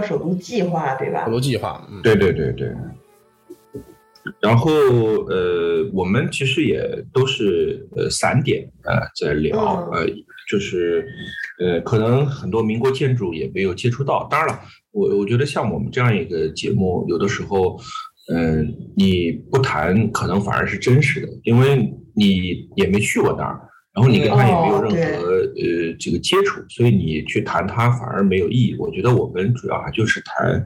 叫首都计划，对吧首都计划，嗯，对对对对。然后呃，我们其实也都是呃散点呃在聊，嗯呃，就是呃，可能很多民国建筑也没有接触到。当然了，我我觉得像我们这样一个节目，有的时候，嗯、你不谈可能反而是真实的，因为你也没去过那儿，然后你跟他也没有任哦何、呃这个接触，所以你去谈他反而没有意义。我觉得我们主要还就是谈，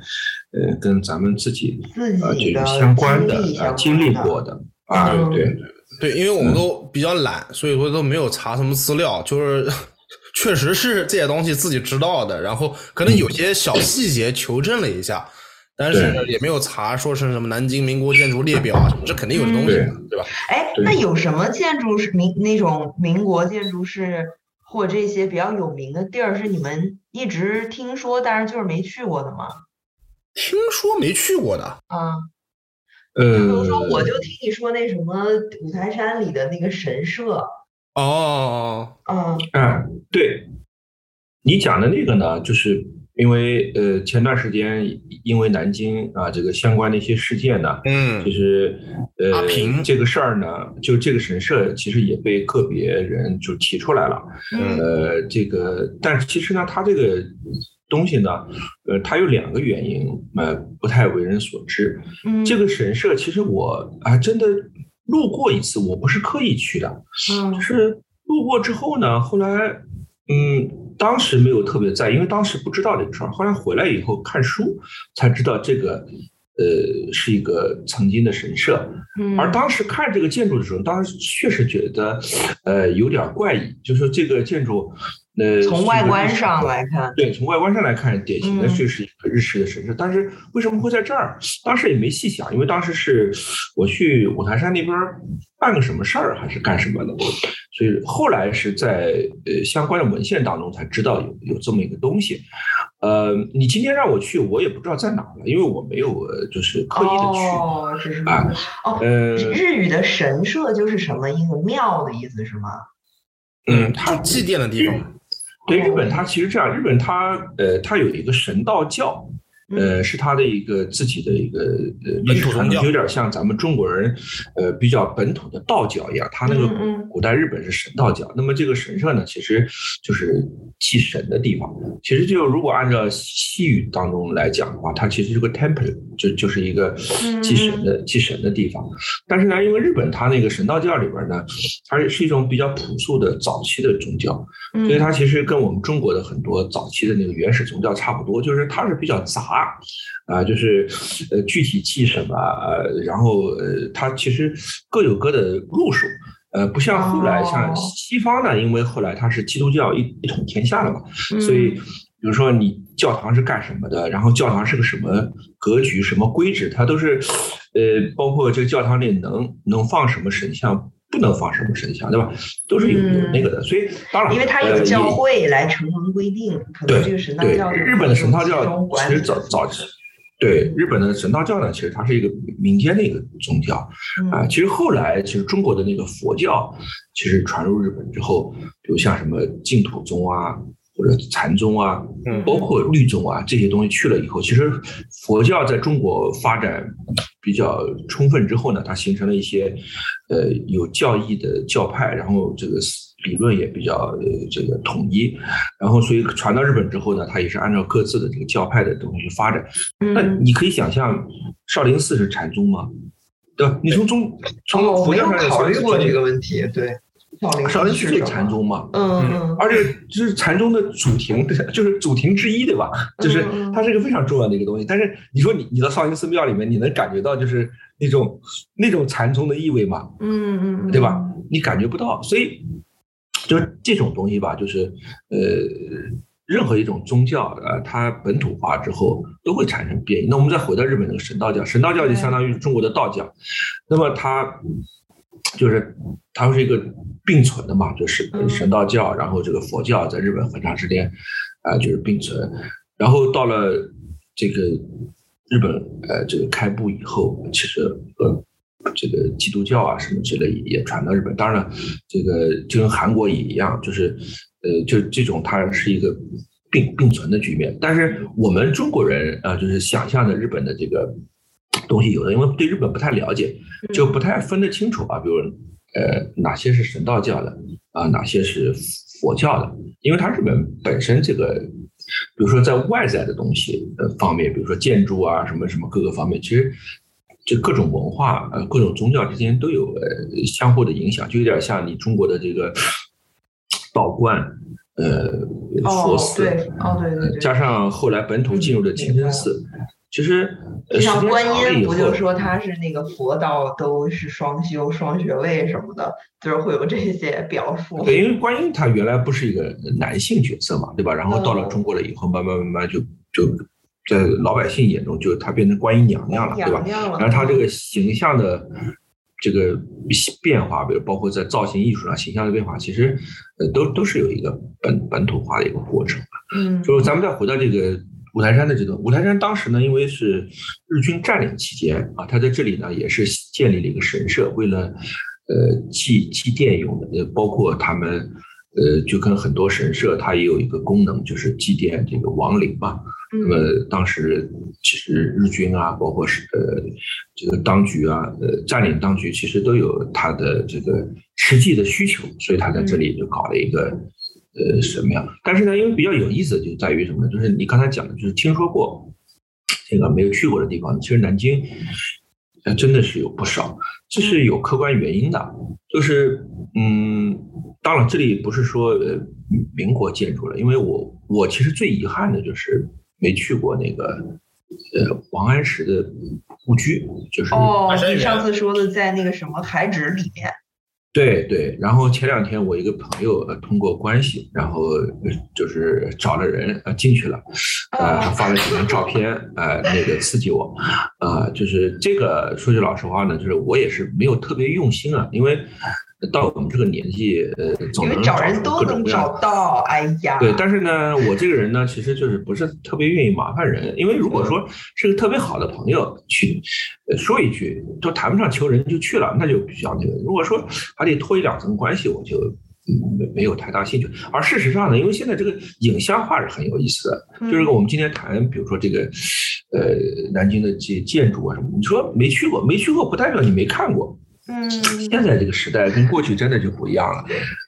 呃，跟咱们自己自呃这己的个相关的经历啊经历过的啊，嗯对对对，因为我们都比较懒，所以说都没有查什么资料，就是 确实是这些东西自己知道的，然后可能有些小细节求证了一下，但是对也没有查说是什么南京民国建筑列表啊，这肯定有这东西的，对。吧？哎，那有什么建筑是民那种民国建筑是或这些比较有名的地儿是你们一直听说，但是就是没去过的吗？听说没去过的，啊，呃比如呃，说我就听你说那什么五台山里的那个神社，哦，嗯。嗯，对，你讲的那个呢，就是因为呃前段时间因为南京啊这个相关的一些事件呢，嗯就，是呃阿平这个事儿呢，就这个神社其实也被个别人就提出来了，嗯呃，这个但是其实呢，它这个东西呢，呃，它有两个原因，呃，不太为人所知。嗯，这个神社其实我啊真的路过一次，我不是刻意去的，嗯就是路过之后呢，后来，嗯，当时没有特别在意，因为当时不知道这个事儿。后来回来以后看书才知道这个，呃，是一个曾经的神社。嗯而当时看这个建筑的时候，当时确实觉得，呃，有点怪异，就是说这个建筑，呃，从外观上来看，对，从外观上来看，典型的嗯就是一个日式的神社。但是为什么会在这儿？当时也没细想，因为当时是我去五台山那边办个什么事儿，还是干什么的，所以后来是在呃相关的文献当中才知道有有这么一个东西。呃，你今天让我去，我也不知道在哪儿了，因为我没有呃就是刻意的去。哦，是是啊哦，呃，日语的神社就是什么一个庙的意思是吗？嗯，它祭奠的地方，对日本，它其实这样，日本它呃，它有一个神道教，呃，是他的一个自己的一个呃历史传教有点像咱们中国人呃比较本土的道教一样。他那个古代日本是神道教，那么这个神社呢，其实就是祭神的地方。其实就如果按照西语当中来讲的话，它其实是个 temple，就就是一个祭神的祭神的地方。但是呢，因为日本它那个神道教里边呢，它是一种比较朴素的早期的宗教，嗯所以它其实跟我们中国的很多早期的那个原始宗教差不多，就是它是比较杂，啊，就是呃具体记什么，呃，然后呃它其实各有各的路数，呃，不像后来像哦西方呢，因为后来它是基督教一一统天下了嘛，嗯所以比如说你教堂是干什么的，然后教堂是个什么格局、什么规制，它都是呃，包括这个教堂里能能放什么神像。不能放什么神像，对吧？都是有有那个的，所以当然，因为它有教会来成文规定，可能对这个神道教就日本的神道教其实早早期，对日本的神道教呢，其实它是一个民间的一个宗教啊。嗯其实后来其实中国的那个佛教，其实传入日本之后，比如像什么净土宗啊，或者禅宗啊，嗯包括律宗啊这些东西去了以后，其实佛教在中国发展比较充分之后呢，它形成了一些呃有教义的教派，然后这个理论也比较呃这个统一，然后所以传到日本之后呢，它也是按照各自的这个教派的东西去发展。那嗯，你可以想象，少林寺是禅宗吗？对吧？你从中从佛教上考虑过这个问题，对，少林少林寺是是什么禅宗嘛？嗯嗯，而且就是禅宗的主庭，就是主庭之一，对吧？就是它是一个非常重要的一个东西。但是你说你你到少林寺庙里面，你能感觉到就是那种那种禅宗的意味吗？嗯嗯嗯，对吧？你感觉不到，所以就是这种东西吧，就是呃，任何一种宗教呃，它本土化之后都会产生变异。那我们再回到日本那个神道教，神道教就相当于中国的道教，那么它就是它是一个并存的嘛，就是嗯神道教，然后这个佛教在日本很长时间啊、就是并存，然后到了这个日本呃这个开埠以后，其实呃这个基督教啊什么之类也传到日本。当然了，这个就跟韩国也一样，就是呃就这种它是一个并并存的局面。但是我们中国人啊、呃就是想象的日本的这个东西，有的因为对日本不太了解，就不太分得清楚啊。比如呃哪些是神道教的啊，哪些是佛教的，因为它日本本身这个。比如说，在外在的东西呃方面，比如说建筑啊，什么什么各个方面，其实就各种文化呃各种宗教之间都有呃相互的影响，就有点像你中国的这个道观，呃佛哦寺，对哦对对对，加上后来本土进入的清真寺，其实像观音，不就说他是那个佛道都是双修、双学位什么的，就是会有这些表述。对，因为观音他原来不是一个男性角色嘛，对吧？然后到了哦中国了以后，慢慢慢慢就就在老百姓眼中，就他变成观音娘娘了，对吧然后他这个形象的这个变化，比如包括在造型艺术上形象的变化，其实呃都都是有一个本本土化的一个过程。嗯，就是咱们再回到这个五台山的这个，五台山当时呢，因为是日军占领期间啊，他在这里呢也是建立了一个神社，为了呃祭祭奠用的，呃包括他们呃就跟很多神社它也有一个功能，就是祭奠这个亡灵嘛。那么嗯当时其实日军啊，包括是呃这个当局啊，呃占领当局其实都有它的这个实际的需求，所以他在这里就搞了一个呃什么样？但是呢，因为比较有意思的就在于什么呢？就是你刚才讲的，就是听说过这个没有去过的地方，其实南京呃真的是有不少，这是有客观原因的，就是嗯，当然这里不是说呃民国建筑了，因为我我其实最遗憾的就是没去过那个呃王安石的故居，就是哦你上次说的在那个什么台址里面，对对，然后前两天我一个朋友呃通过关系，然后呃就是找了人呃进去了，呃还发了几张照片，呃那个刺激我，呃就是这个说句老实话呢，就是我也是没有特别用心啊，因为到我们这个年纪，呃总因为能找人都能找到。哎呀，对，但是呢，我这个人呢，其实就是不是特别愿意麻烦人，因为如果说是个特别好的朋友去呃说一句，都谈不上求人就去了，那就比较那个。如果说还得托一两层关系，我就嗯没没有太大兴趣。而事实上呢，因为现在这个影像化是很有意思的，嗯就是我们今天谈，比如说这个呃南京的这建筑啊什么，你说没去过，没去过不代表你没看过。嗯，现在这个时代跟过去真的就不一样了，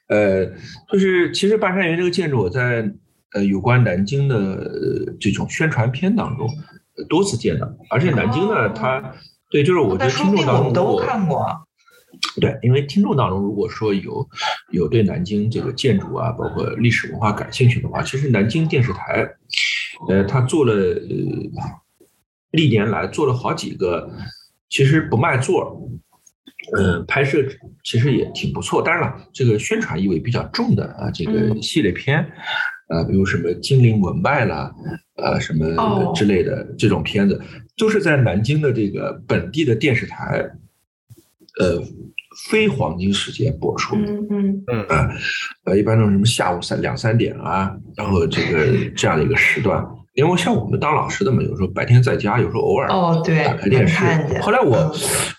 呃，就是其实半山园这个建筑，我在呃有关南京的呃这种宣传片当中呃多次见到，而且南京呢，哦它对，就是我觉得听众当中如都看过。对，因为听众当中如果说有有对南京这个建筑啊，包括历史文化感兴趣的话，其实南京电视台，呃，他做了呃历年来做了好几个，其实不卖座儿，嗯，拍摄其实也挺不错。当然了，这个宣传意味比较重的啊，这个嗯系列片，呃，比如什么《精灵文脉》啦，呃，什么哦之类的这种片子，都是在南京的这个本地的电视台，呃，非黄金时间播出。嗯嗯呃，一般都是什么下午三两三点啊，然后这个 这样的一个时段。因为像我们当老师的嘛，有时候白天在家，有时候偶尔哦，对打开，电视。后来我嗯。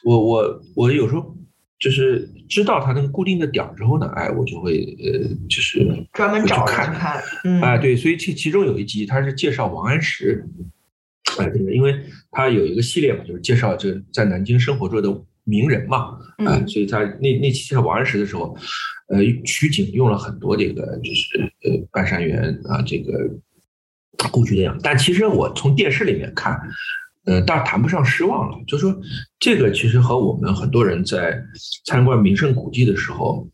我我我有时候就是知道他那个固定的点儿之后呢，哎，我就会呃，就是专门找看看，嗯，哎，对，所以其其中有一集他是介绍王安石，哎，这个因为他有一个系列嘛，就是介绍这在南京生活着的名人嘛，啊，嗯。所以他那那期介绍王安石的时候，呃，取景用了很多这个就是呃半山园啊这个故居那样子，但其实我从电视里面看。呃，但谈不上失望了，就说这个其实和我们很多人在参观名胜古迹的时候，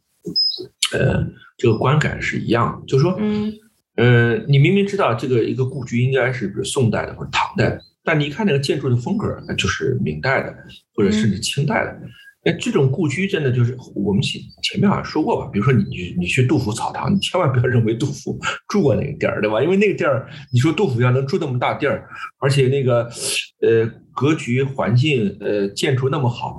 呃，这个观感是一样的，就是说，嗯呃，你明明知道这个一个故居应该是比如宋代的或者唐代的，但你一看那个建筑的风格，那就是明代的或者甚至清代的。那这种故居真的就是我们前前面好像说过吧，比如说你你你去杜甫草堂，你千万不要认为杜甫住过那个地儿，对吧？因为那个地儿，你说杜甫要能住那么大地儿，而且那个呃格局环境呃建筑那么好，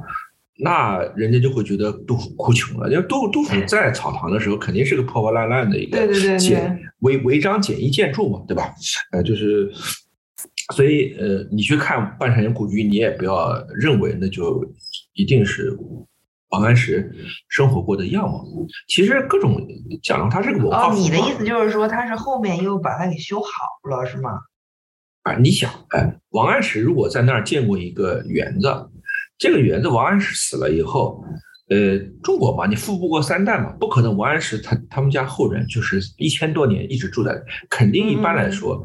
那人家就会觉得杜甫哭穷了。因为杜杜甫在草堂的时候，肯定是个破破烂烂的一个对对对对简违违章简易建筑嘛，对吧？呃，就是，所以呃，你去看半山园故居，你也不要认为那就一定是王安石生活过的样貌。其实各种讲它是个文化哦，你的意思就是说他是后面又把它给修好了，是吗？啊，你想，哎，王安石如果在那儿建过一个园子，这个园子王安石死了以后，呃，中国嘛，你富不过三代嘛，不可能王安石他他们家后人就是一千多年一直住在，肯定一般来说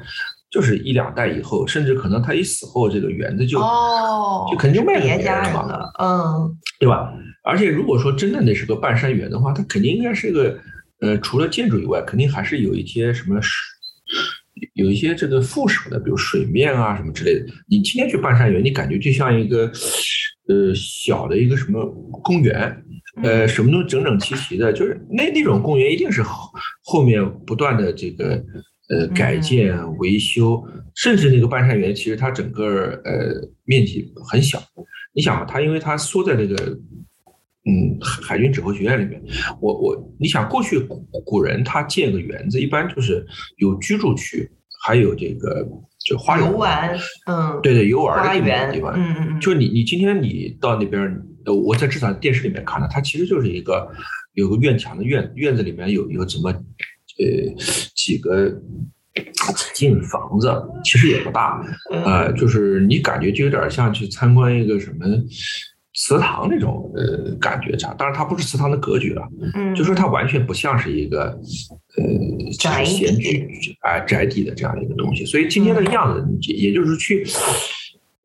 就是一两代以后，甚至可能他一死后，这个园子就哦，就肯定就卖给别别人了嘛，嗯对吧？而且如果说真的那是个半山园的话，它肯定应该是个，呃，除了建筑以外，肯定还是有一些什么水，有一些这个附属的，比如水面啊什么之类的。你今天去半山园，你感觉就像一个，呃，小的一个什么公园，呃，什么都整整齐齐的，就是那那种公园一定是后后面不断的这个呃改建维修，甚至那个半山园其实它整个呃面积很小。你想嘛，它因为它缩在那个嗯海海军指挥学院里面，我我你想过去古古人他建个园子，一般就是有居住区，还有这个就花园游玩，嗯，对对游玩的花园，地方，嗯嗯嗯，就你你今天你到那边儿，呃，我在至少电视里面看的，它其实就是一个有个院墙的院院子里面有有怎么呃几个几进房子，其实也不大，嗯。呃，就是你感觉就有点像去参观一个什么祠堂那种呃感觉差，当然它不是祠堂的格局了，嗯，就说它完全不像是一个呃宅就是闲居啊、宅邸的这样一个东西，所以今天的样子，也也就是去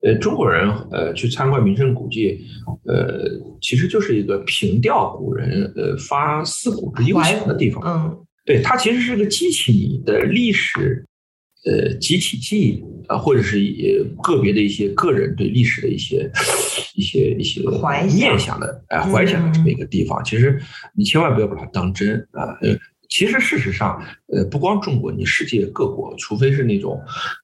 呃中国人呃去参观名胜古迹，呃其实就是一个凭吊古人呃发四古之幽怀情的地方，嗯对，它其实是个激起你的历史，呃，集体记忆啊，或者是也个别的一些个人对历史的一些一些一些怀念想的，哎、怀想的这么一个地方。其实你千万不要把它当真啊。呃，其实事实上，呃，不光中国，你世界各国，除非是那种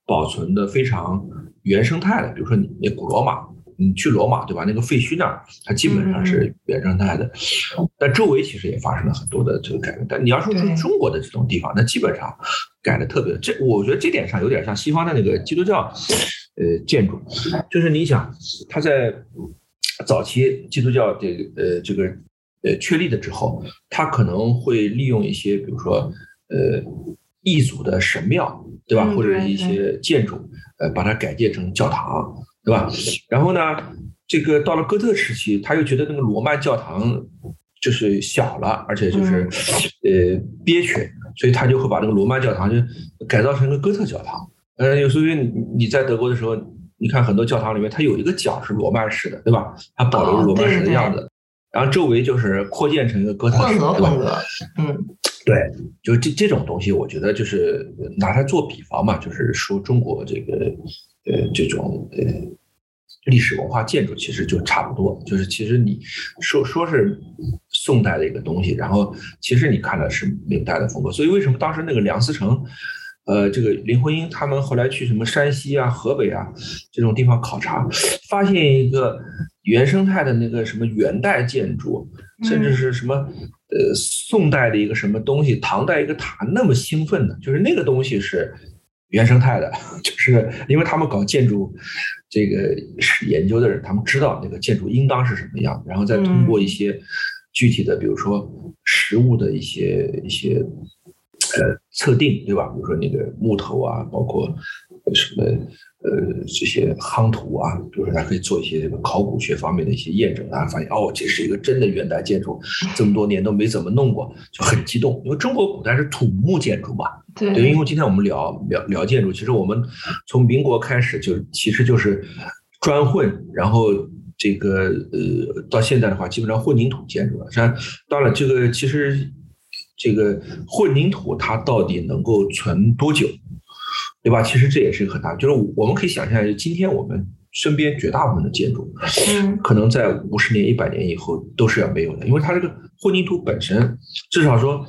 保存的非常原生态的，比如说你那古罗马。你去罗马对吧？那个废墟那儿，它基本上是原生态的，但周围其实也发生了很多的这个改变。但你要说对是中国的这种地方，那基本上改的特别。这我觉得这点上有点像西方的那个基督教，呃，建筑，就是你想，它在早期基督教这个呃这个呃确立了之后，它可能会利用一些，比如说呃异族的神庙，对吧？嗯或者对一些建筑，呃，把它改建成教堂，对吧？然后呢，这个到了哥特时期，他又觉得那个罗曼教堂就是小了，而且就是、呃憋屈，所以他就会把那个罗曼教堂就改造成一个哥特教堂。呃，有时候你你在德国的时候，你看很多教堂里面，它有一个角是罗曼式的，对吧？它保留罗曼式的样子，然后周围就是扩建成一个哥特式，对吧？嗯对，就这这种东西，我觉得就是拿它做比方嘛，就是说中国这个呃这种呃历史文化建筑，其实就差不多。就是其实你说说是宋代的一个东西，然后其实你看的是明代的风格。所以为什么当时那个梁思成，呃，这个林徽因他们后来去什么山西啊、河北啊这种地方考察，发现一个原生态的那个什么元代建筑，甚至是什么呃宋代的一个什么东西，唐代一个塔，那么兴奋的，就是那个东西是原生态的，就是因为他们搞建筑这个研究的人，他们知道那个建筑应当是什么样，然后再通过一些具体的，比如说实物的一些一些呃测定，对吧？比如说那个木头啊，包括什么呃这些夯土啊，比如说它可以做一些这个考古学方面的一些验证，大家发现哦，这是一个真的元代建筑，这么多年都没怎么弄过，就很激动，因为中国古代是土木建筑嘛。对对，因为今天我们聊聊聊建筑，其实我们从民国开始就其实就是砖混，然后这个呃到现在的话，基本上混凝土建筑了。像当然这个其实这个混凝土它到底能够存多久，对吧？其实这也是一个很大，就是我们可以想象，今天我们身边绝大部分的建筑，嗯可能在五十年、一百年以后都是要没有的，因为它这个混凝土本身，至少说，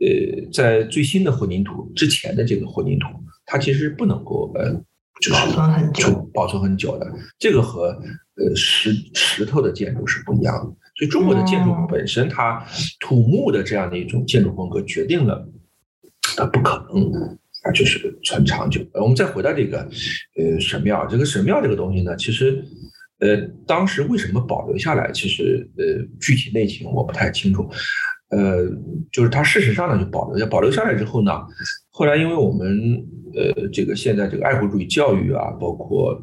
呃，在最新的混凝土之前的这个混凝土，它其实不能够呃，就是保存很久就保存很久的。这个和呃石石头的建筑是不一样的，所以中国的建筑哦本身它土木的这样的一种建筑风格决定了它不可能就是很长久。我们再回到这个呃神庙，这个神庙这个东西呢，其实呃当时为什么保留下来，其实呃具体内情我不太清楚。呃，就是它事实上呢就保留下，保留下来之后呢，后来因为我们呃这个现在这个爱国主义教育啊，包括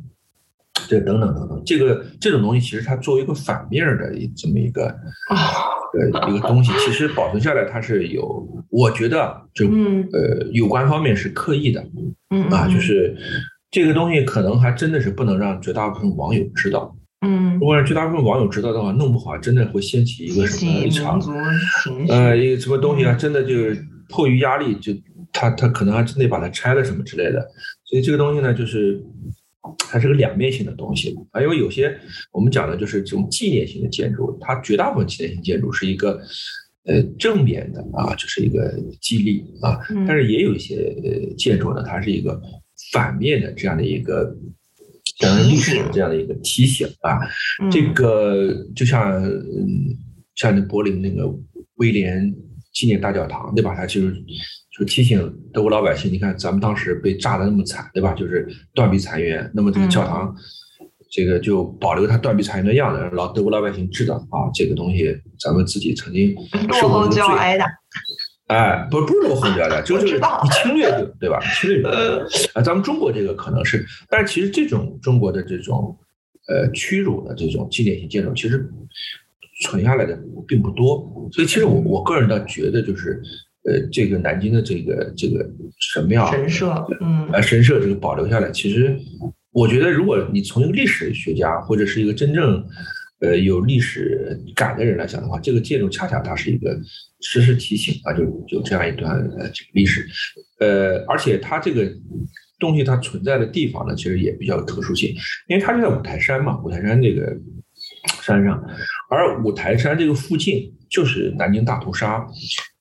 这等等等等，这个这种东西其实它作为一个反面的这么一个啊呃一个东西，其实保存下来它是有，我觉得就嗯。呃有关方面是刻意的嗯啊，就是这个东西可能还真的是不能让绝大部分网友知道，嗯。如果让绝大部分网友知道的话，弄不好真的会掀起一个什么一场呃，一个什么东西啊，真的就是迫于压力，就他他可能还真得把它拆了什么之类的。所以这个东西呢，就是它是个两面性的东西啊，因为有些我们讲的就是这种纪念性的建筑，它绝大部分纪念性建筑是一个呃正面的啊，就是一个激励啊，嗯但是也有一些呃建筑呢，它是一个反面的这样的一个。讲历史的这样的一个提醒啊，嗯这个就像嗯，像那柏林那个威廉纪念大教堂，对吧？它就是就提醒德国老百姓，你看咱们当时被炸的那么惨，对吧？就是断壁残垣，那么这个教堂，这个就保留它断壁残垣的样子，让老德国老百姓知道啊，这个东西咱们自己曾经受过这个罪。要挨打，哎，不不是落后就要打，就是你侵略者对吧？侵略者啊，咱们中国这个可能是，但是其实这种中国的这种呃屈辱的这种纪念性建筑，其实存下来的并不多，所以其实我我个人倒觉得就是呃这个南京的这个这个神庙神社，嗯啊神社这个保留下来，其实我觉得如果你从一个历史学家或者是一个真正呃有历史感的人来讲的话，这个建筑恰恰它是一个时时提醒啊，就有这样一段呃这个历史，呃，而且它这个东西它存在的地方呢，其实也比较有特殊性，因为它就在五台山嘛，五台山这个山上，而五台山这个附近就是南京大屠杀。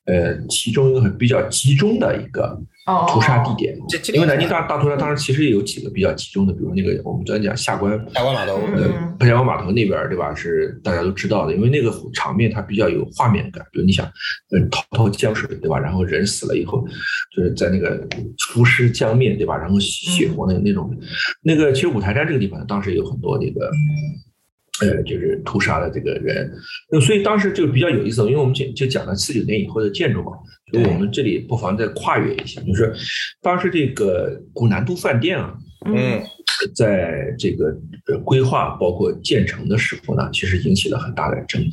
呃，其中一个很比较集中的一个哦屠杀地点，因为南京大大屠杀当时其实也有几个比较集中的，比如那个我们昨天讲下关下关码头，呃，北关码头那边对吧？是大家都知道的，因为那个场面它比较有画面感。比如你想，呃，滔滔江水对吧？然后人死了以后，就是在那个浮尸江面对吧？然后血红的那种，那个其实五台山这个地方当时有很多那个。呃，就是屠杀的这个人，那所以当时就比较有意思，因为我们就就讲了四九年以后的建筑嘛，所以我们这里不妨再跨越一下，就是当时这个古南都饭店啊，嗯，在这个呃规划包括建成的时候呢，其实引起了很大的争议，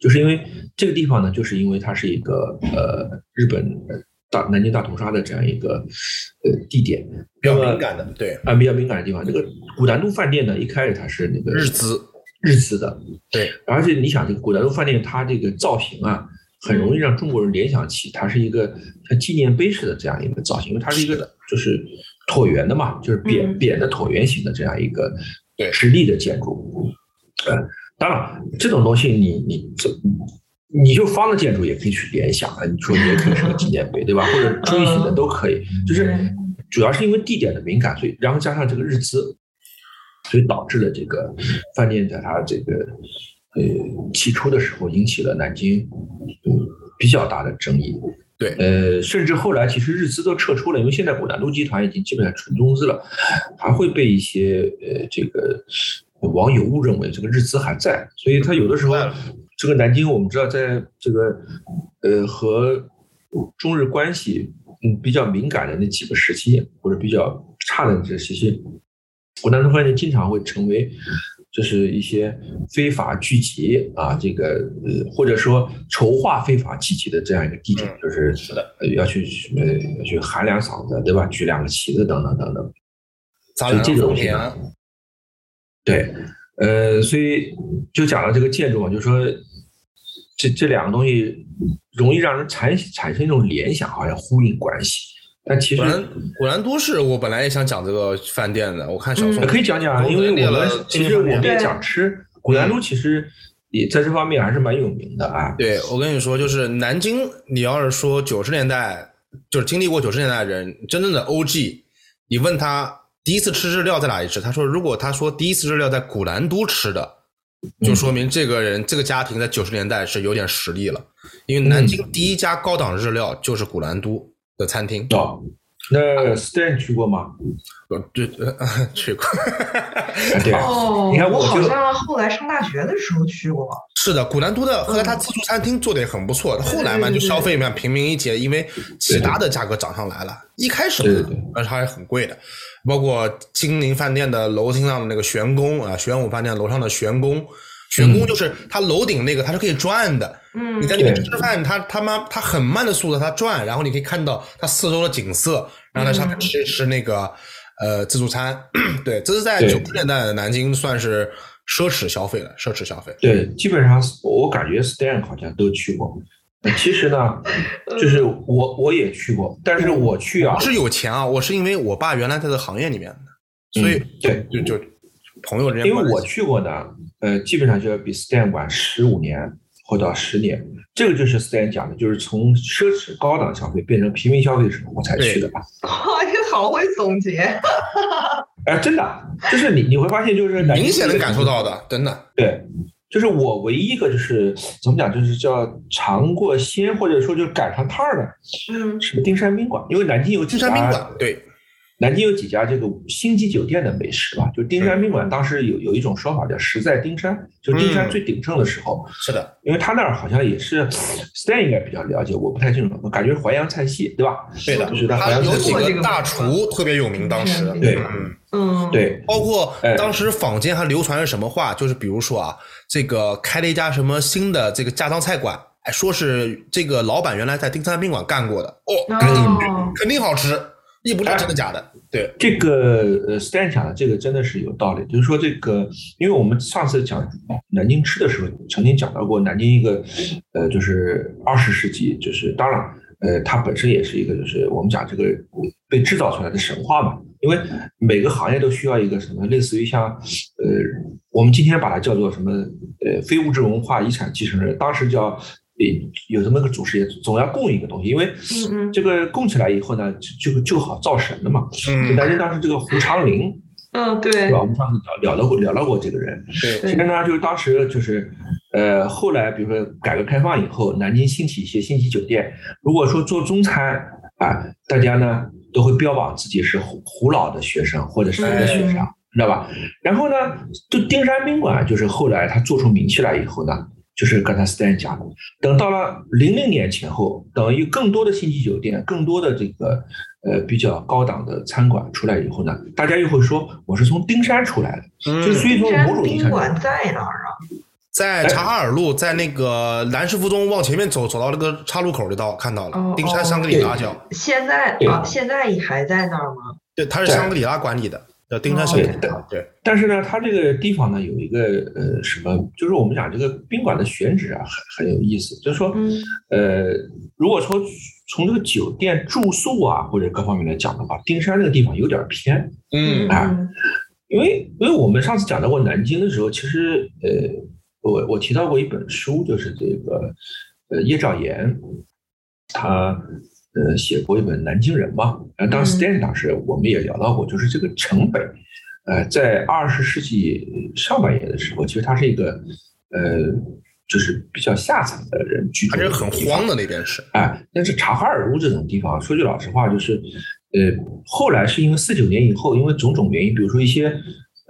就是因为这个地方呢，就是因为它是一个呃日本呃大南京大屠杀的这样一个呃地点，比较敏感的，对，啊比较敏感的地方。这个古南都饭店呢，一开始它是那个日资，日资的，对，而且你想这个古德路饭店它这个造型啊。很容易让中国人联想起它是一个像纪念碑式的这样一个造型，因为它是一个就是椭圆的嘛，就是扁嗯扁的椭圆形的这样一个对直立的建筑。呃，当然这种东西你你这你就方的建筑也可以去联想啊，你说你也可以是个纪念碑，对吧？或者锥形的都可以，就是主要是因为地点的敏感，所以然后加上这个日资，所以导致了这个饭店在它这个呃起初的时候引起了南京嗯比较大的争议。对，呃，甚至后来其实日资都撤出了，因为现在古南都集团已经基本上纯中资了，还会被一些呃这个网友误认为这个日资还在，所以他有的时候这个南京我们知道在这个呃和中日关系嗯比较敏感的那几个时期或者比较差的这时期，古南都饭店经常会成为。就是一些非法聚集啊，这个呃，或者说筹划非法聚集的这样一个地点，就是是的，要去呃要去喊两嗓子，对吧？举两个旗子等等等等，就这种东西。对，呃，所以就讲到这个建筑嘛，就是说这这两个东西容易让人产产生一种联想，好像呼应关系。但其实，古兰都市我本来也想讲这个饭店的，我看小说可以讲讲啊，因为我们其实我们也讲吃，古兰都其实也在这方面还是蛮有名的啊。对，我跟你说，就是南京，你要是说九十年代，就是经历过九十年代的人，真正的 OG，你问他第一次吃日料在哪里吃，他说如果他说第一次日料在古兰都吃的，就说明这个人这个家庭在九十年代是有点实力了，因为南京第一家高档日料就是古兰都。的餐厅哦，那 Stan 去过吗？呃，对，去过。对，哦，你看，我好像后来上大学的时候去过。是的，古南都的后来他自助餐厅做的也很不错。后来嘛，就消费嘛平民一些，因为其他的价格涨上来了。一开始，而且还很贵的。包括金陵饭店的楼梯上的那个玄宫啊，玄武饭店楼上的玄宫。玄宫就是它楼顶那个，它是可以转的。嗯，你在里面吃饭，它他妈它很慢的速度，它转，然后你可以看到它四周的景色，然后在上面吃吃那个呃自助餐。对，这是在九十年代的南京算是奢侈消费了，奢侈消费。对，基本上我感觉 Stan 好像都去过。其实呢，就是我我也去过，但是我去啊，不是有钱啊，我是因为我爸原来在这行业里面的，所以对就就朋友之间。因为我去过呢。呃，基本上就要比 Stan 晚十五年或到十年，这个就是 Stan 讲的，就是从奢侈高档消费变成平民消费的时候我才去的吧。哇，你好会总结！哎，真的，就是你你会发现，就是明显能感受到的，真的。对，就是我唯一一个就是怎么讲，就是叫尝过鲜或者说就是赶上趟儿的，嗯，是丁山宾馆，因为南京有丁山宾馆，对。南京有几家这个五星级酒店的美食吧，就丁山宾馆，当时有有一种说法叫“食在丁山”，就丁山最鼎盛的时候。是的，因为他那儿好像也是，Stan 应该比较了解，我不太清楚，我感觉淮扬菜系，对吧？对的，就是他有几个大厨特别有名，当时对，嗯，对，包括当时坊间还流传着什么话，就是比如说啊，这个开了一家什么新的这个家常菜馆，哎，说是这个老板原来在丁山宾馆干过的，哦，赶紧去，肯定好吃。也不知道真的假的，对这个呃，Stan 讲的这个真的是有道理，就是说这个，因为我们上次讲南京吃的时候，曾经讲到过南京一个，呃，就是二十世纪，就是当然，呃，它本身也是一个，就是我们讲这个被制造出来的神话嘛，因为每个行业都需要一个什么，类似于像，呃，我们今天把它叫做什么，呃，非物质文化遗产继承人，当时叫。有这么个祖师爷，总要供一个东西，因为这个供起来以后呢，就就就好造神了嘛。嗯，南京当时这个胡长林，嗯，对，是吧？我们上次聊聊到过聊到过这个人。对，其实呢，就是当时就是，呃，后来比如说改革开放以后，南京兴起一些星级酒店，如果说做中餐啊，大家呢都会标榜自己是胡胡老的学生或者谁的学生，知道吧？然后呢，就丁山宾馆，就是后来他做出名气来以后呢。就是刚才 Stan 讲的，等到了零零年前后，等于更多的星级酒店、更多的这个呃比较高档的餐馆出来以后呢，大家又会说我是从丁山出来的，就所以说某种意义上，宾馆在哪儿啊？在察哈尔路，在那个南师附中往前面走，走到那个岔路口的道看到了丁山香格里拉叫。现在啊，现在还在那儿吗？对，它是香格里拉管理的。叫丁山小对对，但是呢，它这个地方呢有一个呃什么，就是我们讲这个宾馆的选址啊很很有意思，就是说呃，如果说从这个酒店住宿啊或者各方面来讲的话，丁山那个地方有点偏，嗯。啊，因为因为我们上次讲到过南京的时候，其实呃我我提到过一本书，就是这个呃叶兆言他。呃，写过一本《南京人》嘛，呃，当时 Stan 当时我们也聊到过，就是这个城北，呃，在二十世纪上半叶的时候，其实它是一个呃就是比较下层的人居住还是很的地方荒的那边是。哎，但是察哈尔乌这种地方，说句老实话，就是，呃，后来是因为四九年以后，因为种种原因，比如说一些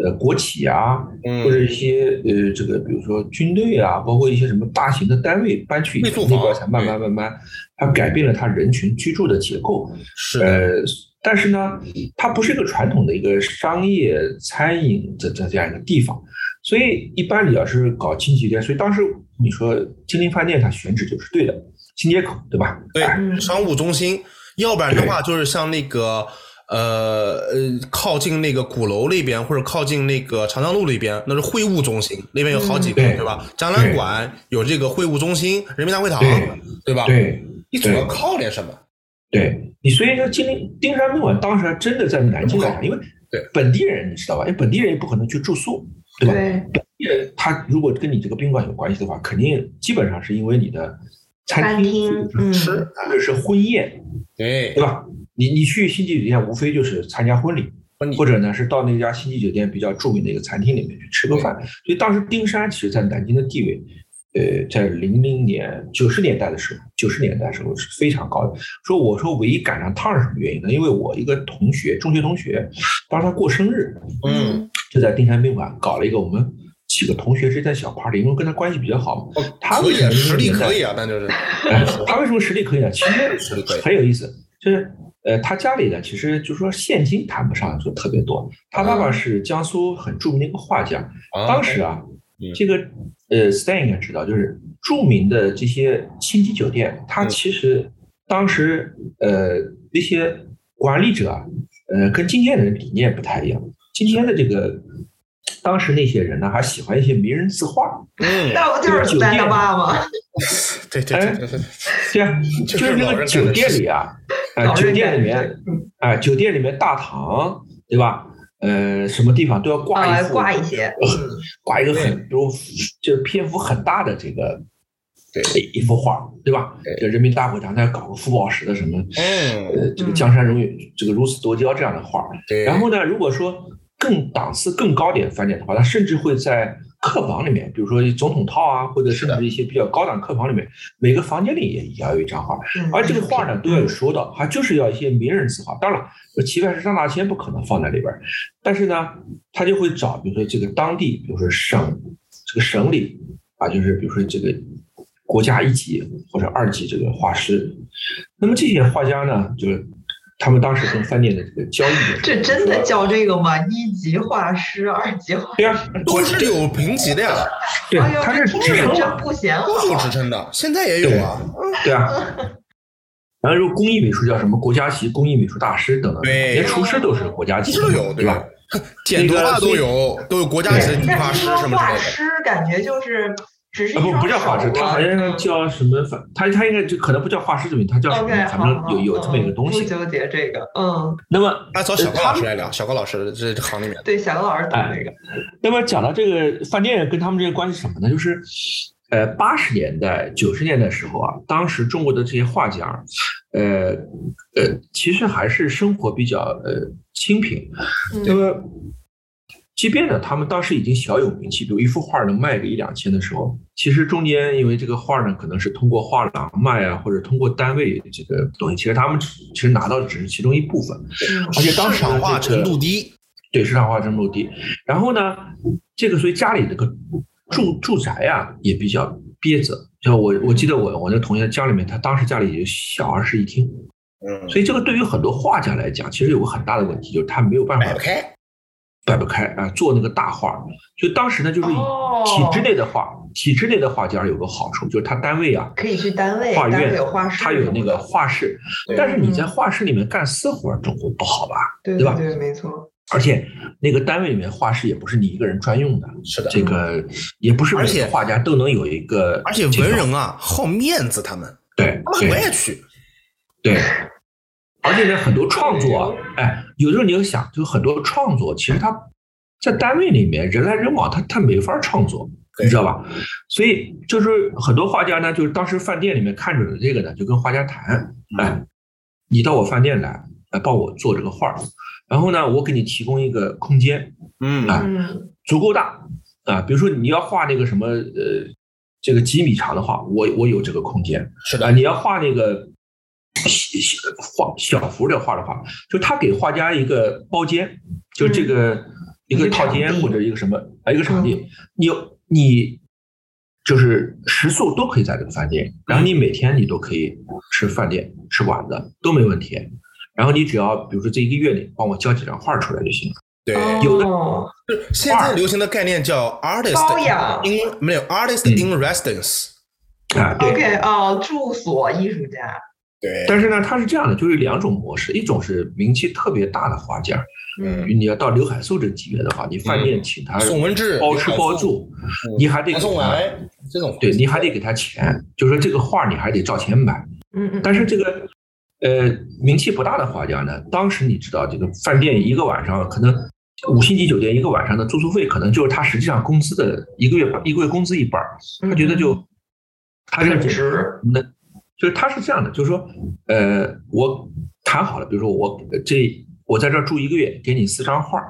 呃国企啊，嗯或者一些呃这个，比如说军队啊，包括一些什么大型的单位搬去那边才慢慢慢慢，它改变了它人群居住的结构。是，呃，但是呢，它不是一个传统的一个商业餐饮的这这样一个地方，所以一般你要是搞经济店，所以当时你说金陵饭店它选址就是对的，新街口对吧？对商务中心，要不然的话就是像那个。呃呃，靠近那个鼓楼那边，或者靠近那个长江路那边，那是会务中心，那边有好几个，嗯对对吧？展览馆有这个会务中心、人民大会堂，对对吧？，对你主要靠点什么？对，你所以说金陵丁山宾馆当时还真的在南京啊，因为对本地人你知道吧？因为本地人也不可能去住宿，对吧？对，本地人他如果跟你这个宾馆有关系的话，肯定基本上是因为你的餐餐厅，嗯，吃，或者是婚宴，对对，吧？你你去星级酒店，无非就是参加婚礼，或者呢是到那家星级酒店比较著名的一个餐厅里面去吃个饭。所以当时丁山其实在南京的地位，呃，在零零年九十年代的时候，九十年代的时候是非常高的。说我说唯一赶上趟是什么原因呢？因为我一个同学，中学同学，当时他过生日，嗯，就在丁山宾馆搞了一个我们几个同学之间的小 party，因为跟他关系比较好嘛。他为什么实力可以啊，那就是哎，他为什么实力可以啊？其实很有意思，就是呃，他家里呢，其实就是说现金谈不上就特别多。他爸爸是江苏很著名的一个画家，啊当时啊嗯，这个呃，Stan 应该知道，就是著名的这些星级酒店，它嗯其实当时呃那些管理者啊，呃，跟今天的人理念不太一样。今天的这个当时那些人呢，还喜欢一些名人字画。嗯，那不就是咱他爸吗？对对对对对，对 啊，就就是是那老个酒店里啊，啊、酒店里面啊、酒店里面大堂，对吧？呃，什么地方都要挂啊一幅，挂一些呃 挂一个很，比如就是篇幅很大的这个对一幅画，对吧对？这人民大会堂再搞个傅抱石的什么，嗯，呃，这个嗯江山荣与这个如此多娇这样的画。对，然后呢，如果说更档次更高点饭店的话，他甚至会在客房里面，比如说总统套啊，或者甚至一些比较高档客房里面，每个房间里也也要有一张画。嗯而这个画呢，都要有说到，它就是要一些名人字画。当然，齐白石、张大千不可能放在里边儿，但是呢，他就会找，比如说这个当地，比如说省这个省里啊，就是比如说这个国家一级或者二级这个画师。那么这些画家呢，就是他们当时跟饭店的这个交易这真的叫这个吗？一级画师，二级画师，对啊，都是有评级的呀，对他是职称嘛，不显好。都是有职称的，现在也有啊，对啊。然后，如果工艺美术叫什么国家级工艺美术大师等等，对连厨师都是国家级的，都有，对吧吧？？剪头发都有，都有国家级的理但发师什么之类的。画师感觉就是只是啊不不叫画师，他好像嗯叫什么？反他他应该就可能不叫画师这名，他叫什么？反正有有这么一个嗯东西不。纠结这个，嗯，那么那找小高老师来聊，小高老师这这行里面，对，小高老师懂哎这个，那么讲到这个饭店跟他们这个关系什么呢？就是，呃，八十年代、九十年代的时候啊，当时中国的这些画家，呃呃，其实还是生活比较呃清贫。那嗯么，即便呢，他们当时已经小有名气，比如一幅画能卖个一两千的时候，其实中间因为这个画呢，可能是通过画廊卖啊，或者通过单位这个东西，其实他们只其实拿到的只是其中一部分。嗯而且当时市场化程度低，对市场化程度低。然后呢，这个所以家里这个住住宅啊也比较憋着。像我我记得我我那同学家里面，他当时家里有小二室一厅，嗯，所以这个对于很多画家来讲，其实有个很大的问题，就是他没有办法开，摆不开啊，做那个大画。就当时呢，就是体制内的画，体制内的画家有个好处，就是他单位啊。可以去单位，画院有画室，他有那个，画室，但是你在画室里面干私活儿总会不好吧？对吧对对，没错，而且那个单位里面画室也不是你一个人专用的，是的，这个也不是每个画家都能有一个而且文人啊好面子，他们对他们不对爱去，对，而且呢，很多创作啊，哎，有时候你要想，就很多创作其实他在单位里面人来人往，他他没法创作，你知道吧？所以就是很多画家呢，就是当时饭店里面看准了这个呢，就跟画家谈，哎，你到我饭店来，来帮我做这个画儿，然后呢，我给你提供一个空间，嗯啊嗯足够大啊，比如说你要画那个什么呃这个几米长的画，我我有这个空间啊。是的，你要画那个画小幅的画的话，就他给画家一个包间，就这个一个套间或者一个什么啊一个场地，你有你就是食宿都可以在这个饭店，然后你每天你都可以吃饭店吃馆子都没问题。然后你只要比如说这一个月里帮我交几张画出来就行了。对，有的哦就是现在流行的概念叫 artist in 没有 artist 嗯。in residence，啊，对。，OK，哦，住所艺术家，对，但是呢，它是这样的，就是两种模式，一种是名气特别大的画家，嗯。你要到刘海粟这级别的话，你饭店请他宋文治包吃包住，你还得给他南宋来这种，对，你还得给他钱，就说这个画你还得照钱买。嗯嗯，但是这个呃名气不大的画家呢，当时你知道这个饭店一个晚上可能五星级酒店一个晚上的住宿费，可能就是他实际上工资的一个月一个月工资一半儿，他觉得就他这很个值，那就是他是这样的，就是说，呃，我谈好了，比如说我呃这我在这儿住一个月，给你四张画，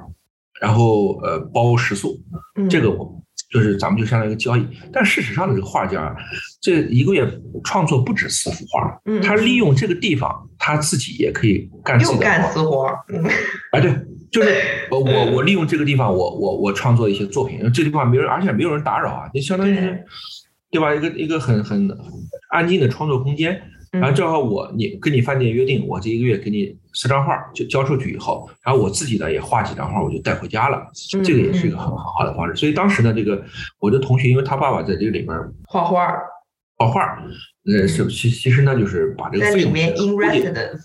然后呃包食宿，嗯这个我就是咱们就相当于一个交易。但事实上的这个画家，这一个月创作不止四幅画，嗯他利用这个地方，他自己也可以干自己的画。干私活哎，对，就是我我我利用这个地方，我我我创作一些作品，这地方没有人，而且没有人打扰啊，就相当于是对，吧？一个一个很很安静的创作空间。然后嗯正好我你跟你饭店约定，我这一个月给你十张画，就交出去以后，然后我自己呢也画几张画，我就带回家了。嗯这个也是一个很很好的方式。所以当时呢，这个我的同学，因为他爸爸在这个里面画画画画，呃，是其其实呢就是把这个费用在里面 in 估计 residence，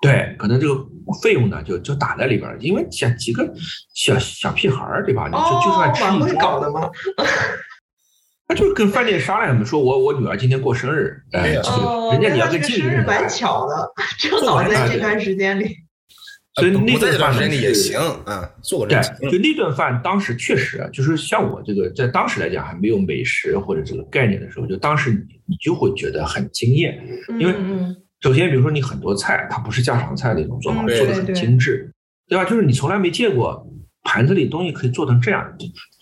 对，可能这个费用呢就就打在里边，因为像几个小小屁孩儿，对吧？你就就算哦，吃一桌，搞的吗？他就跟饭店商量，说我我女儿今天过生日，哎，对呀人家你要那这个跟经理人生日蛮谈巧的，正好在这段时间里，所以那顿饭呢时间里也行嗯，做个对，就那顿饭，当时确实啊就是像我这个在当时来讲还没有美食或者这个概念的时候，就当时你你就会觉得很惊艳。因为首先，比如说你很多菜，它不是家常菜的一种做法，嗯做的很精致，对吧？就是你从来没见过盘子里东西可以做成这样，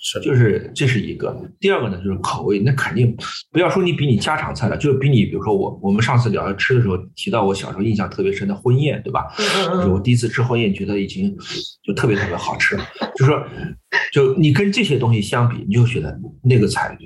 是就是这是一个。第二个呢，就是口味，那肯定不要说你比你家常菜了，就是比你，比如说我我们上次聊到吃的时候提到我小时候印象特别深的婚宴，对吧？嗯就是我第一次吃婚宴，觉得已经就特别特别好吃，就说就你跟这些东西相比，你就觉得那个菜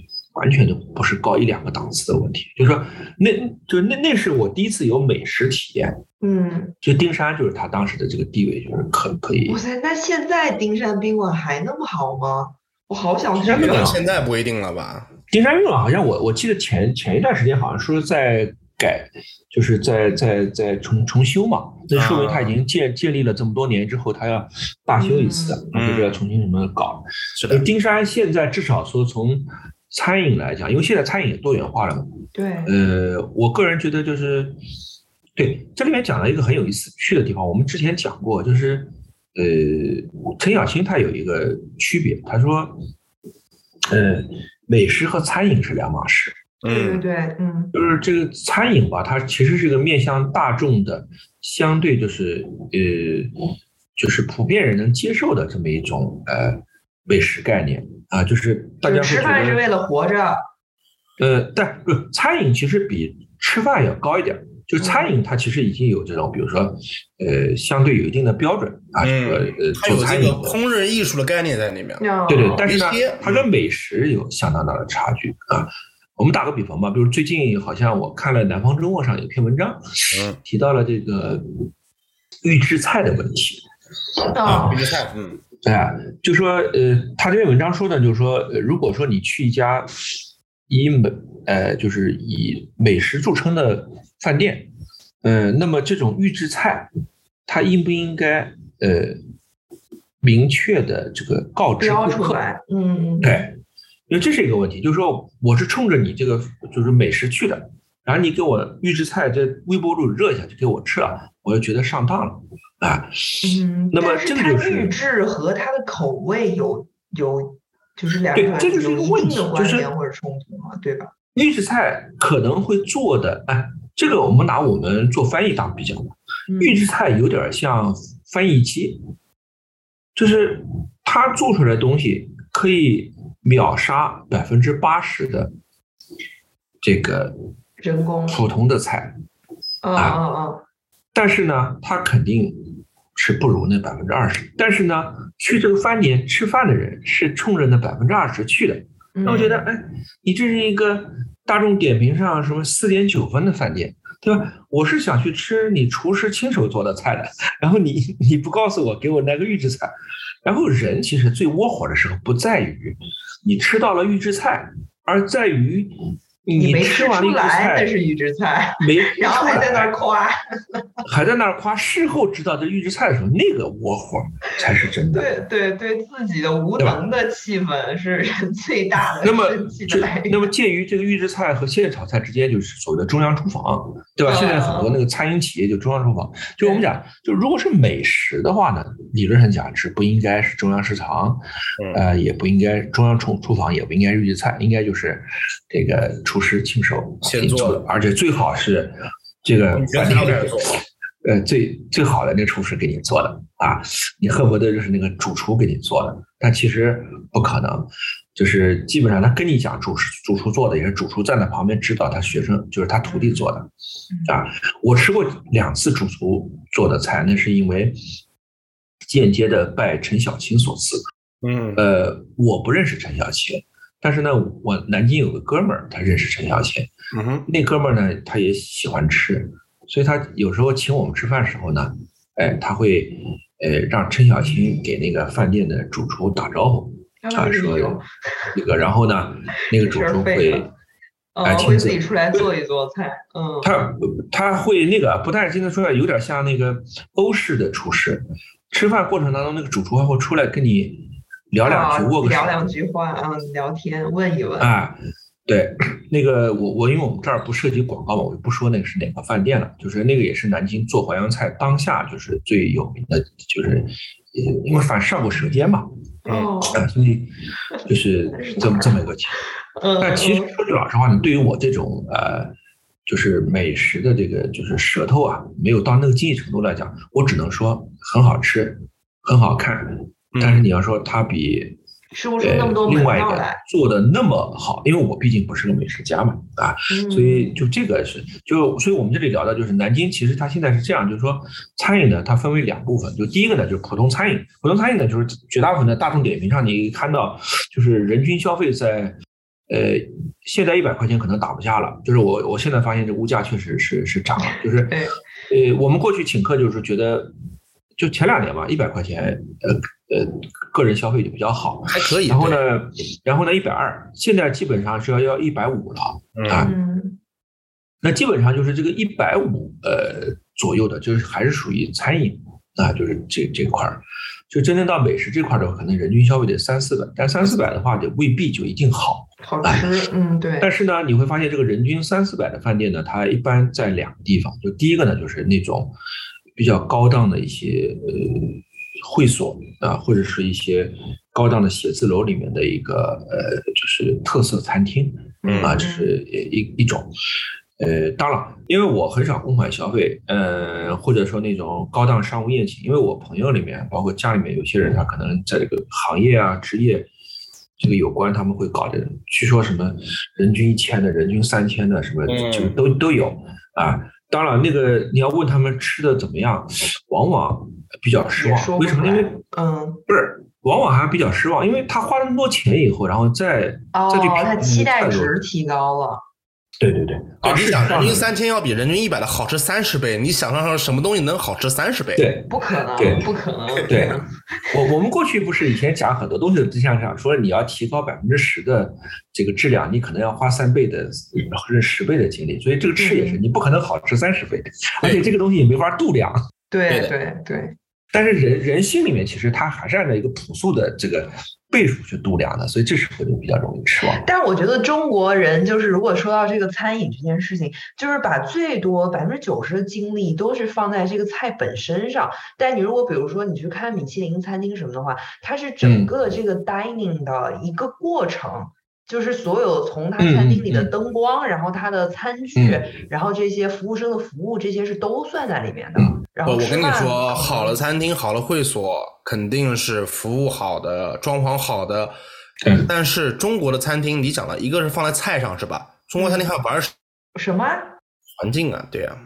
完全就不是高一两个档次的问题。就是说那就那那是我第一次有美食体验，嗯，就丁山就是他当时的这个地位，就是可可以哇塞，那现在丁山宾馆还那么好吗？我好想去山宾馆啊！现在不一定了吧？丁山宾馆好像我我记得前前一段时间好像说在改，就是在在在重重修嘛，那说明他已经建建立了这么多年之后，他要大修一次，嗯就是要重新什么搞。是的，丁山现在至少说从餐饮来讲，因为现在餐饮也多元化了嘛，对，呃，我个人觉得就是，对这里面讲了一个很有意思去的地方，我们之前讲过，就是呃，陈小青他有一个区别，他说，呃，美食和餐饮是两码事，对对嗯，对，嗯。就是这个餐饮吧，它其实是一个面向大众的，相对就是呃，就是普遍人能接受的这么一种呃美食概念啊，就是大家吃会觉得饭是为了活着，呃，但不餐饮其实比吃饭要高一点儿。就是餐饮它其实已经有这种，比如说，呃，相对有一定的标准啊，这个呃它有这个做餐饮，烹饪艺术的概念在里面。哦对对。但是呢，它跟美食有相当大的差距啊。我们打个比方吧，比如最近好像我看了《南方周末》上有篇文章，嗯提到了这个预制菜的问题。啊预制菜，嗯哎，就说呃，他这篇文章说的，就是说，呃如果说你去一家以美呃，就是以美食著称的饭店，呃，那么这种预制菜，它应不应该呃明确的这个告知标顾客？出来，嗯，嗯对，因为这是一个问题，就是说我是冲着你这个就是美食去的，然后你给我预制菜这微波炉热一下就给我吃了，我就觉得上当了啊。嗯，那么这个就是预制和它的口味有有，就是两对这就是一个问题就是或者冲突嘛，对吧？预制菜可能会做的，哎，这个我们拿我们做翻译当比较吧。嗯预制菜有点像翻译机，就是它做出来的东西可以秒杀百分之八十的这个人工，普通的菜，啊啊嗯嗯，但是呢，它肯定是不如那百分之二十。但是呢，去这个饭店吃饭的人是冲着那百分之二十去的。嗯那我觉得，哎，你这是一个大众点评上什么四点九分的饭店，对吧？我是想去吃你厨师亲手做的菜的，然后你你不告诉我，给我来个预制菜，然后人其实最窝火的时候不在于你吃到了预制菜，而在于你没吃吃完来菜那是预制菜，没 然后还在那儿夸，还在那儿夸，事后知道这预制菜的时候，那个窝火才是真的。对对对，自己的无能的气氛是人最大的那么。那么介于这个预制菜和现炒菜之间，就是所谓的中央厨房，对吧？嗯现在很多那个餐饮企业就中央厨房，就我们讲，就如果是美食的话呢，理论上讲是不应该是中央食堂，嗯呃，也不应该中央厨厨房，也不应该预制菜，应该就是这个厨师亲手现做的而且最好是这个呃，最最好的那个厨师给你做的啊，你恨不得就是那个主厨给你做的，但其实不可能，就是基本上他跟你讲主厨主厨做的，也是主厨站在旁边指导他学生，就是他徒弟做的啊。我吃过两次主厨做的菜，那是因为间接的拜陈小青所赐。嗯呃，我不认识陈小青，但是呢，我南京有个哥们儿，他认识陈小青。嗯哼，那哥们儿呢，他也喜欢吃，所以他有时候请我们吃饭时候呢，哎，他会呃让陈小青给那个饭店的主厨打招呼啊，说那个，然后呢，那个主厨会嗯，哎亲自会自己出来做一做菜，嗯，他他会那个不但是今天出来，有点像那个欧式的厨师，吃饭过程当中，那个主厨还会出来跟你聊两句，啊握个手，聊两句话，嗯，聊天，问一问，啊，对，那个我我因为我们这儿不涉及广告嘛，我就不说那个是哪个饭店了，就是那个也是南京做淮扬菜当下就是最有名的，就是呃因为反上过舌尖嘛，哦，啊，所以就是这么这么一个情况。嗯，但其实嗯说句老实话呢，对于我这种呃，就是美食的这个就是舌头啊，没有到那个境界程度来讲，我只能说很好吃，很好看。但是你要说它比说不出呃那么多门另外一个道来，做的那么好，因为我毕竟不是个美食家嘛，啊，嗯所以就这个是就，所以我们这里聊的就是南京，其实它现在是这样，就是说餐饮呢，它分为两部分，就第一个呢就是普通餐饮，普通餐饮呢就是绝大部分的大众点评上你看到就是人均消费在。呃，现在一百块钱可能打不下了，就是我我现在发现这物价确实是是涨了，就是呃，我们过去请客就是觉得，就前两年嘛，一百块钱，呃呃，个人消费就比较好，还可以。然后？呢，然后呢，一百二，现在基本上是要要一百五了啊。嗯那基本上就是这个一百五呃左右的，就是还是属于餐饮啊，就是这这块儿。就真正到美食这块儿的话，可能人均消费得三四百，但三四百的话，也未必就一定好。好吃，嗯，对，但是呢，你会发现这个人均三四百的饭店呢，它一般在两个地方，就第一个呢，就是那种比较高档的一些呃会所啊，或者是一些高档的写字楼里面的一个呃，就是特色餐厅嗯啊，这是一一种。呃，当然，因为我很少公款消费，呃，或者说那种高档商务宴请，因为我朋友里面，包括家里面有些人，他可能在这个行业啊、职业这个有关，他们会搞这种，据说什么人均一千的、人均三千的，什么嗯就都都有啊。当然，那个你要问他们吃的怎么样，往往比较失望。为什么？因为嗯，不是，往往还比较失望，因为他花了那么多钱以后，然后再哦再去，评他期待值提高了，对对对，啊，你想，人均三千要比人均一百的好吃三十倍，你想象上什么东西能好吃三十倍？，对不可能对，不可能，对，我我们过去不是以前讲很多东西，就像讲说你要提高百分之十的这个质量，你可能要花三倍的或者十倍的精力，所以这个吃也是嗯你不可能好吃三十倍，而且这个东西也没法度量。对对对，但是人人心里面其实他还是按照一个朴素的这个倍数去度量的，所以这时候就比较容易失望。但是我觉得中国人就是，如果说到这个餐饮这件事情，就是把最多百分之九十的精力都是放在这个菜本身上。但你如果比如说你去看米其林餐厅什么的话，它是整嗯个这个 dining 的一个过程。就是所有从它餐厅里的嗯灯光，然后它的餐具，然后这些服务生的服务，这些是都算在里面的。我然后吃饭跟你说，好的餐厅、好的会所，肯定是服务好的、装潢好的。嗯但是中国的餐厅，你讲了一个是放在菜上是吧？中国餐厅还有玩什么？环境啊，对啊，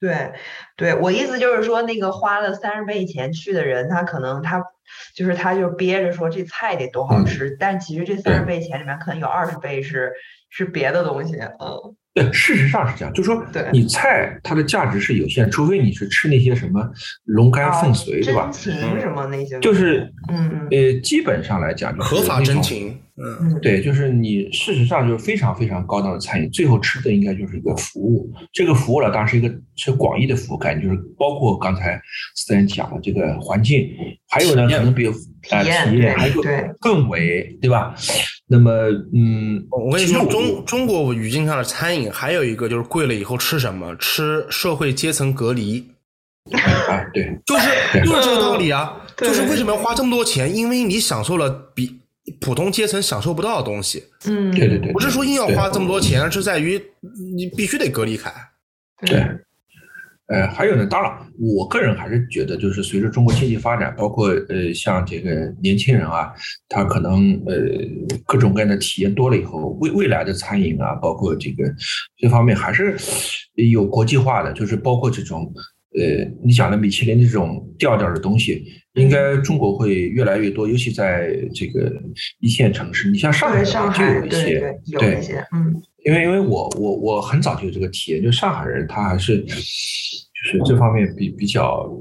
对，对我意思就是说，那个花了三十倍钱去的人，他可能他就是他就憋着说这菜得多好嗯吃，但其实这三十倍钱里面可能有二十倍是是别的东西，嗯，对，事实上是这样，就是说你菜它的价值是有限，除非你是吃那些什么龙肝凤髓，对吧真？情什么那些，就是嗯嗯呃，基本上来讲合法真情，嗯，嗯，对，就是你事实上就是非常非常高档的餐饮，最后吃的应该就是一个服务。这个服务呢，当然是一个是广义的服务概念，就是包括刚才思然讲的这个环境，还有呢可能比如呃体验体验，还有对氛围，对吧？那么嗯，我跟你说，中中国语境上的餐饮还有一个就是贵了以后吃什么？吃社会阶层隔离，啊，对就是就是这个道理啊。就是为什么要花这么多钱？因为你享受了比普通阶层享受不到的东西。嗯，对对对，不是说硬要花这么多钱，而是在于你必须得隔离开。对，呃，还有呢，当然，我个人还是觉得，就是随着中国经济发展，包括呃，像这个年轻人啊，他可能呃各种各样的体验多了以后，未未来的餐饮啊，包括这个这方面还是有国际化的，就是包括这种呃你讲的米其林这种调调的东西，应该中国会越来越多，尤其在这个一线城市，你像上海对上就海对有一些对有一些，嗯。因为因为我我我很早就有这个体验，就上海人他还是就是这方面比比较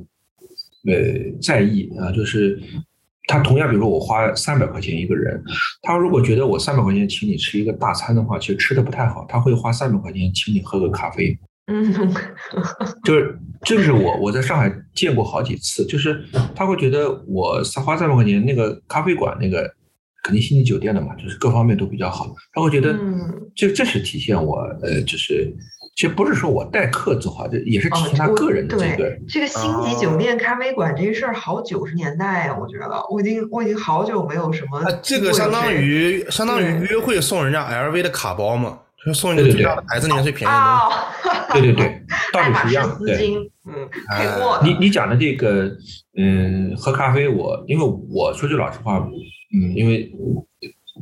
呃在意啊，就是他同样比如说我花三百块钱一个人，他如果觉得我三百块钱请你吃一个大餐的话，其实吃的不太好，他会花三百块钱请你喝个咖啡，嗯。就是这是我我在上海见过好几次，就是他会觉得我花三百块钱那个咖啡馆那个肯定星级酒店的嘛，就是各方面都比较好，他会觉得嗯。这这是体现我呃，就是其实不是说我待客做好，这也是体哦现他个人的这个对。这个星级酒店咖啡馆这个事儿，好九十年代呀，我觉得我已经我已经好久没有什么啊，这个相当于相当于约会送人家 LV 的卡包嘛，就送一个对对最大的牌子里面最便宜的对对 对，道理 是一样的。对，嗯，你你讲的这个，嗯，喝咖啡我，因为我说句老实话，嗯，因为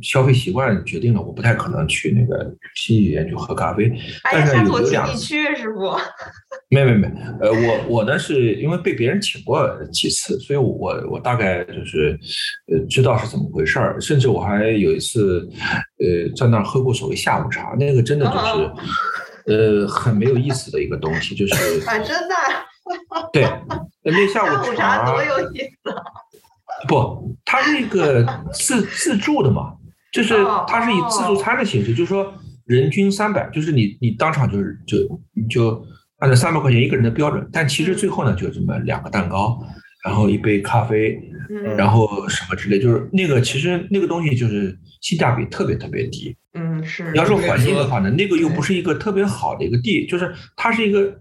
消费习惯决定了，我不太可能去那个星级酒店去喝咖啡。但是有下次我请有两次，你去，师傅。没没没，呃，我我呢是因为被别人请过几次，所以我我大概就是呃知道是怎么回事儿，甚至我还有一次呃在那儿喝过所谓下午茶，那个真的就是呃很没有意思的一个东西，就是 啊，真的，对那下午 茶多有意思。不，它是一个自自助的嘛，就是哦它是以自助餐的形式，就是说人均三百，就是你你当场就是就你就按照三百块钱一个人的标准，但其实最后呢就这么两个蛋糕，然后一杯咖啡，嗯。然后什么之类，就是那个其实那个东西就是性价比特别特别低。嗯是。你要说环境的话呢，那个又不是一个特别好的一个地，就是它是一个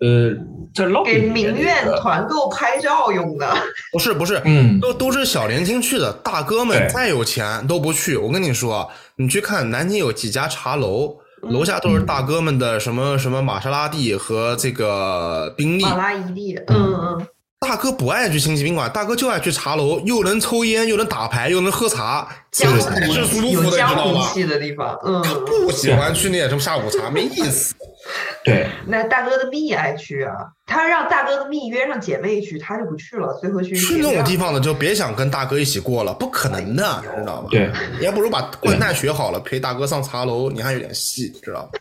呃在 lobby 给名媛团购拍照用的。不是不是，嗯都都是小年轻去的，大哥们再有钱都不去。我跟你说，你去看南京有几家茶楼，嗯楼下都是大哥们的什么什么玛莎拉蒂和这个宾利。玛莎拉蒂，嗯嗯，大哥不爱去星级宾馆，大哥就爱去茶楼，又能抽烟，又能打牌，又能喝茶，江是舒服的，你知有江道吗？湖气的地方，嗯。不喜欢去那些什么下午茶，没意思。对。那大哥的蜜爱去啊，他让大哥的蜜约上姐妹去，他就不去了，最后去去那种地方的就别想跟大哥一起过了，不可能的，知道吗？对，你还不如把掼蛋学好了，陪大哥上茶楼，你还有点戏，知道吗？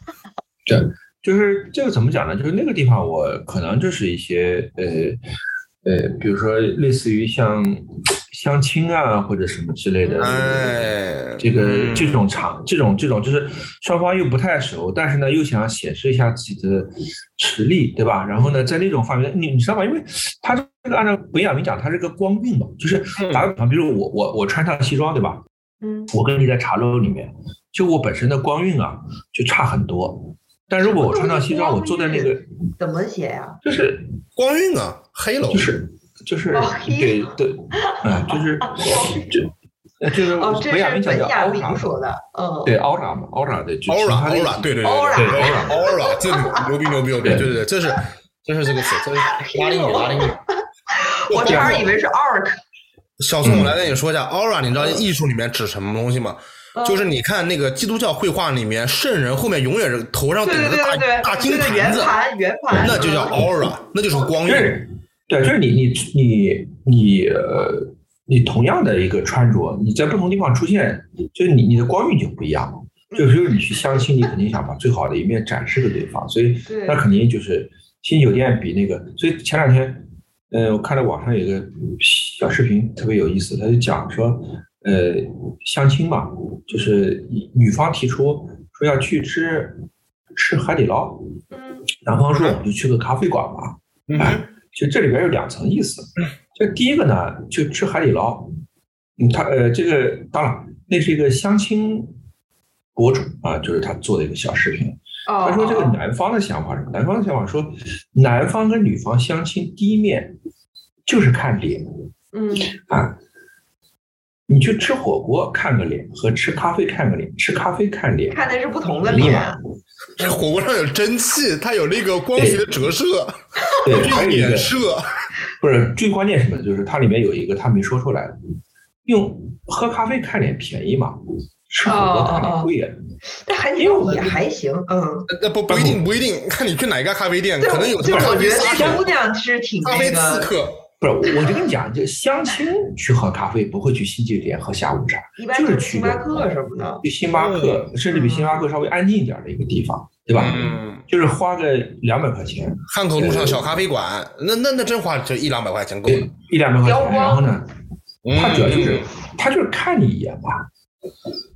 对，就是这个怎么讲呢？就是那个地方，我可能就是一些呃呃，比如说类似于像相亲啊或者什么之类的，哎，这个嗯这种场，这种这种就是双方又不太熟，但是呢又想显示一下自己的实力，对吧？然后呢，在那种方面，你你知道吗？因为他这个按照本雅明讲，他是个光晕嘛，就是打个比方，比如我我我穿上西装，对吧？嗯，我跟你在茶楼里面，就我本身的光晕啊就差很多。但如果我穿上西装，我坐在那个怎么写呀？就是光晕啊，黑楼。就是就是哦对对，嗯，就是就呃就是哦，这是明讲叫本雅 aura 明说的，嗯，对 aura 嘛，aura 的就是它的 aura，aura，对对对 aura 对 aura，aura，这牛逼牛逼牛逼，对对对，这是这是这个词，这是拉丁语拉丁语。我差点以为是 arc，小宋，我来跟你说一下，aura，你知道艺术里面指什么东西吗？就是你看那个基督教绘画里面，圣人后面永远是头上顶着大大金盘子，盘圆盘，那就叫 aura，那就是光晕。对，就是你你你你呃，你同样的一个穿着，你在不同地方出现，就是你你的光晕就不一样。就比如你去相亲，你肯定想把最好的一面展示给对方，所以那肯定就是新酒店比那个。所以前两天，呃，我看到网上有个小视频特别有意思，他就讲说，呃，相亲嘛，就是女方提出说要去吃吃海底捞，男方说我们就去个咖啡馆吧，哎，其实这里边有两层意思，这第一个呢，就吃海底捞，嗯，他呃，这个当然那是一个相亲。博主啊，就是他做的一个小视频。他说这个男方的想法是什么？男方的想法说，男方跟女方相亲第一面就是看脸。嗯啊，你去吃火锅看个脸和吃咖啡看个脸，吃咖啡看脸看的是不同的脸。火锅上有蒸汽，它有那个光学的折射，对，还有衍射。不是最关键什么？就是它里面有一个他没说出来的，用喝咖啡看脸便宜嘛？吃火锅看脸贵呀，但海底捞也还行，嗯。那不不一定不一定，看你去哪一家咖啡店，可能有就我觉得那姑娘是挺咖啡刺客。不是，我就跟你讲，就相亲去喝咖啡，不会去星级店喝下午茶，就是去星巴克什么的。去星巴克，甚至比星巴克稍微安静一点的一个地方，对吧？嗯。就是花个两百块钱。汉口路上小咖啡馆，那那那真花就一两百块钱够了。一两百块钱，然后呢，他主要就是他就是看你一眼吧。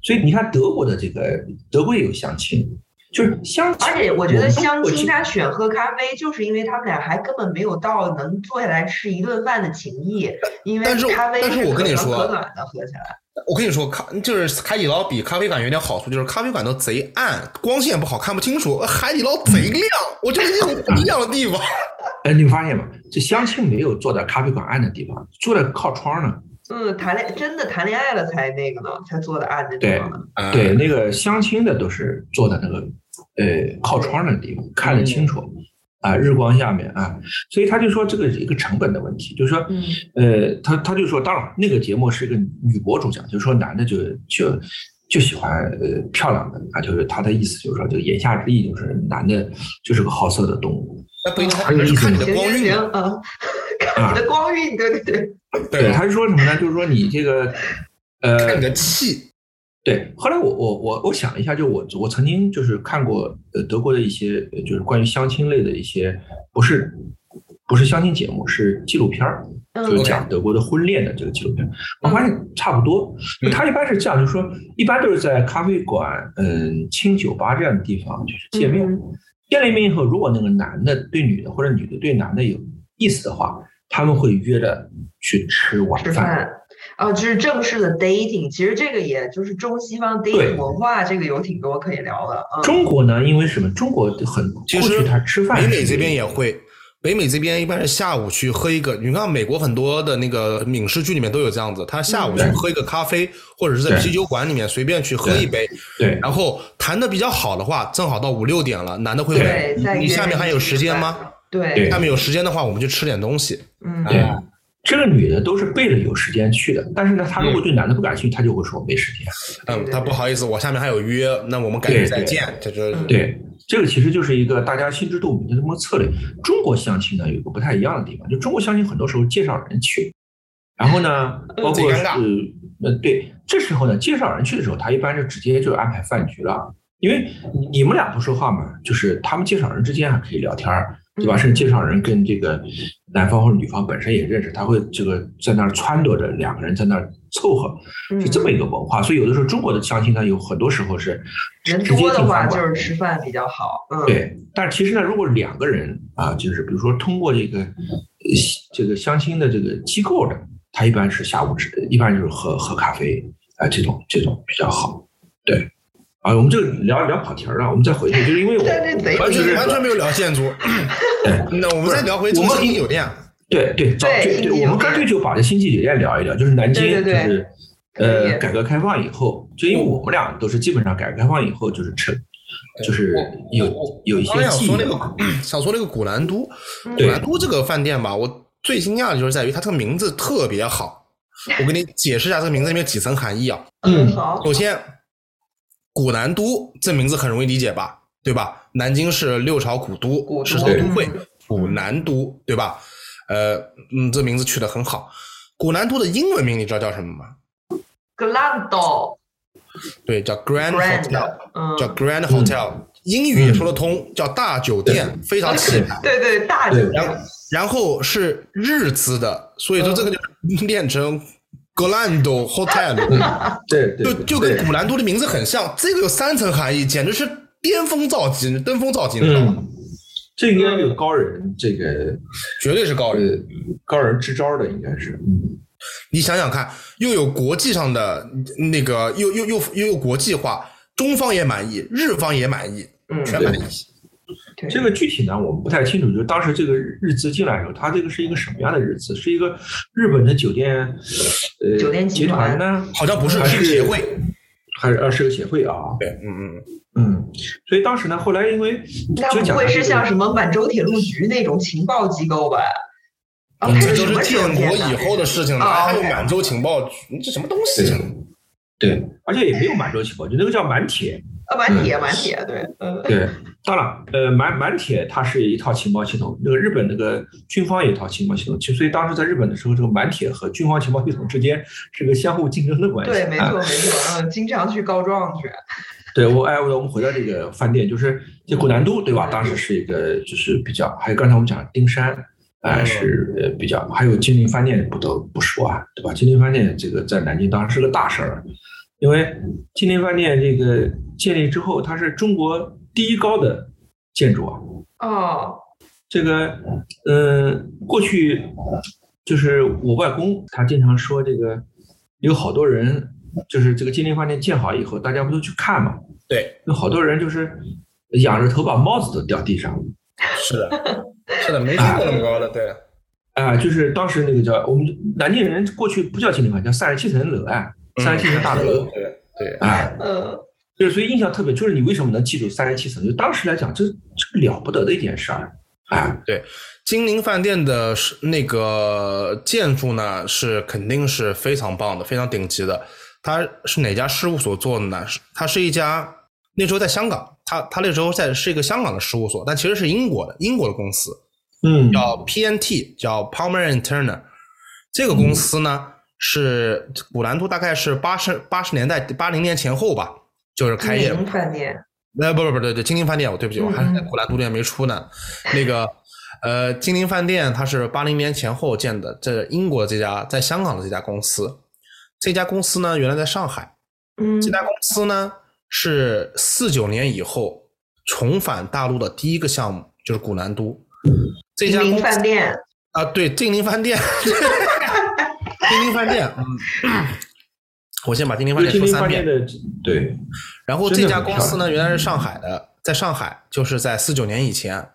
所以你看德国的这个，德国也有相亲，就是相亲。而且我觉得相亲他选喝咖啡，就是因为他们俩还根本没有到能坐下来吃一顿饭的情谊。因为咖啡是我跟你说，可暖的喝起来。我跟你说，咖就是海底捞比咖啡馆有点好处，就是咖啡馆都贼暗，光线不好看不清楚。海底捞贼亮，我觉得这种不一样的地方。哎，你发现吗？这相亲没有坐在咖啡馆暗的地方，坐在靠窗呢。嗯，谈恋真的谈恋爱了才那个呢，才坐的暗的地方呢。对，那个相亲的都是坐在那个呃靠窗的地方，看得清楚啊，日光下面啊，所以他就说这个一个成本的问题，就是说，呃，他他就说，当然那个节目是一个女博主讲，就是说男的就就就喜欢呃漂亮的啊，就是他的意思就是说，就言下之意就是男的就是个好色的动物。那不应该是看你的光晕啊，看你的光晕，对对对。对，他是说什么呢？就是说你这个，呃，看你的气。对，后来我我我我想了一下，就我我曾经就是看过呃德国的一些就是关于相亲类的一些，不是不是相亲节目，是纪录片儿，就是讲德国的婚恋的这个纪录片。我发现差不多，他一般是这样，就是说一般都是在咖啡馆、嗯，清酒吧这样的地方就是见面。见了面以后，如果那个男的对女的或者女的对男的有意思的话。他们会约着去吃晚饭，啊，就是正式的 dating。其实这个也就是中西方 dating 文化，这个有挺多可以聊的。中国呢，因为什么？中国很其实他吃饭，北美这边也会。北美这边一般是下午去喝一个，你看美国很多的那个影视剧里面都有这样子，他下午去喝一个咖啡，或者是在啤酒馆里面随便去喝一杯。对。然后谈的比较好的话，正好到五六点了，男的会问你下面还有时间吗？对，下面有时间的话，我们就吃点东西。嗯，对，这个女的都是背着有时间去的，但是呢，她如果对男的不感兴趣，她就会说没时间。嗯，她不好意思，我下面还有约，那我们改天再见。对，这个其实就是一个大家心知肚明的这么个策略。中国相亲呢，有个不太一样的地方，就中国相亲很多时候介绍人去，然后呢，包括是呃，对，这时候呢，介绍人去的时候，他一般就直接就安排饭局了，因为你们俩不说话嘛，就是他们介绍人之间还可以聊天儿。对吧？甚至介绍人跟这个男方或者女方本身也认识，他会这个在那儿撺掇着两个人在那儿凑合，是这么一个文化。所以有的时候中国的相亲呢，有很多时候是人多的话就是吃饭比较好。嗯，对。但其实呢，如果两个人啊，就是比如说通过这个这个相亲的这个机构的，他一般是下午吃，一般就是喝喝咖啡啊，这种这种比较好。对。啊，我们就聊聊跑题儿了，我们再回去，就是因为我 完全完全没有聊建筑。那我们再聊回星级酒店。对对对对，我们干脆就把这星级酒店聊一聊，就是南京，就是呃，改革开放以后，就因为我们俩都是基本上改革开放以后就是成，就是有有一些记忆。想说那个，想说那个古兰都，古兰都这个饭店吧，我最惊讶的就是在于它这个名字特别好。我给你解释一下这个名字里面几层含义啊。嗯，好。首先。古南都这名字很容易理解吧？对吧？南京是六朝古都，古都是朝都会嗯，古南都，对吧？呃，嗯，这名字取得很好。古南都的英文名你知道叫什么吗？Glado 对，叫 Grand 嗯，叫 Grand Hotel，英语也说得通，叫大酒店，非常气派。对对，大酒店然后然后是日资的，所以说这个就念成 Glando Hotel，对对，就就跟古兰都的名字很像。这个有三层含义，简直是巅峰造极、登峰造极，你知道吗？嗯，这应该有高人，这个绝对是高人。呃高人支招的，应该是，嗯，你想想看，又有国际上的那个，又又又又有国际化，中方也满意，日方也满意，嗯，全满意。对这个具体呢，我们不太清楚。就是当时这个日资进来的时候，它这个是一个什么样的日资？是一个日本的酒店，呃，酒店集集团团呢？好像不是还是个协会，还是呃是个协会啊？对，嗯嗯，嗯，所以当时呢，后来因为那不会是像什么满洲铁路局那种情报机构吧？这就是建国以后的事情了，啊还有满洲情报局，这什么东西？对，而且也没有满洲情报局，那个叫满铁。啊，满铁满铁，对，嗯，对，当然，呃，满满铁它是一套情报系统，那个日本那个军方有一套情报系统，其实所以当时在日本的时候，这个满铁和军方情报系统之间是个相互竞争的关系。对，没啊错没错，嗯，经常去告状去，对我哎，我们回到这个饭店，就是这古南都对吧？当时是一个就是比较，还有刚才我们讲的丁山，哎、嗯是呃比较，还有金陵饭店不得不说啊，对吧？金陵饭店这个在南京当时是个大事儿，因为金陵饭店这个建立之后，它是中国第一高的建筑啊。哦，这个，嗯，过去就是我外公他经常说，这个有好多人就是这个金陵饭店建好以后，大家不都去看嘛？对，有好多人就是仰着头把帽子都掉地上了是的，是的，没见过那么高的，对，啊、就是当时那个叫我们南京人过去不叫金陵饭店，叫三十七层楼啊，三十七层大楼对对，啊，嗯，就是所以印象特别，就是你为什么能记住三十七层？就当时来讲，这这个了不得的一件事儿啊，金陵饭店的是那个建筑呢，是肯定是非常棒的，非常顶级的。它是哪家事务所做的呢？是它是一家那时候在香港，它它那时候在是一个香港的事务所，但其实是英国的英国的公司，嗯，叫 PNT，叫 Palmer and Turner。这个公司呢、是古兰都大概是八十八十年代八零年前后吧，就是开业的金陵饭店，呃，不不不对对，金陵饭店，我对不起，我还是在嗯。古兰都店没出呢。那个，呃，金陵饭店它是八零年前后建的，这英国这家在香港的这家公司，这家公司呢原来在上海，嗯，这家公司呢是四九年以后重返大陆的第一个项目，就是古兰都。这家公司饭店，啊，对，金陵饭店，金陵饭店，嗯，我先把金陵饭店说三遍。饭店的对，然后这家公司呢，原来是上海的，在上海就是在四九年以前，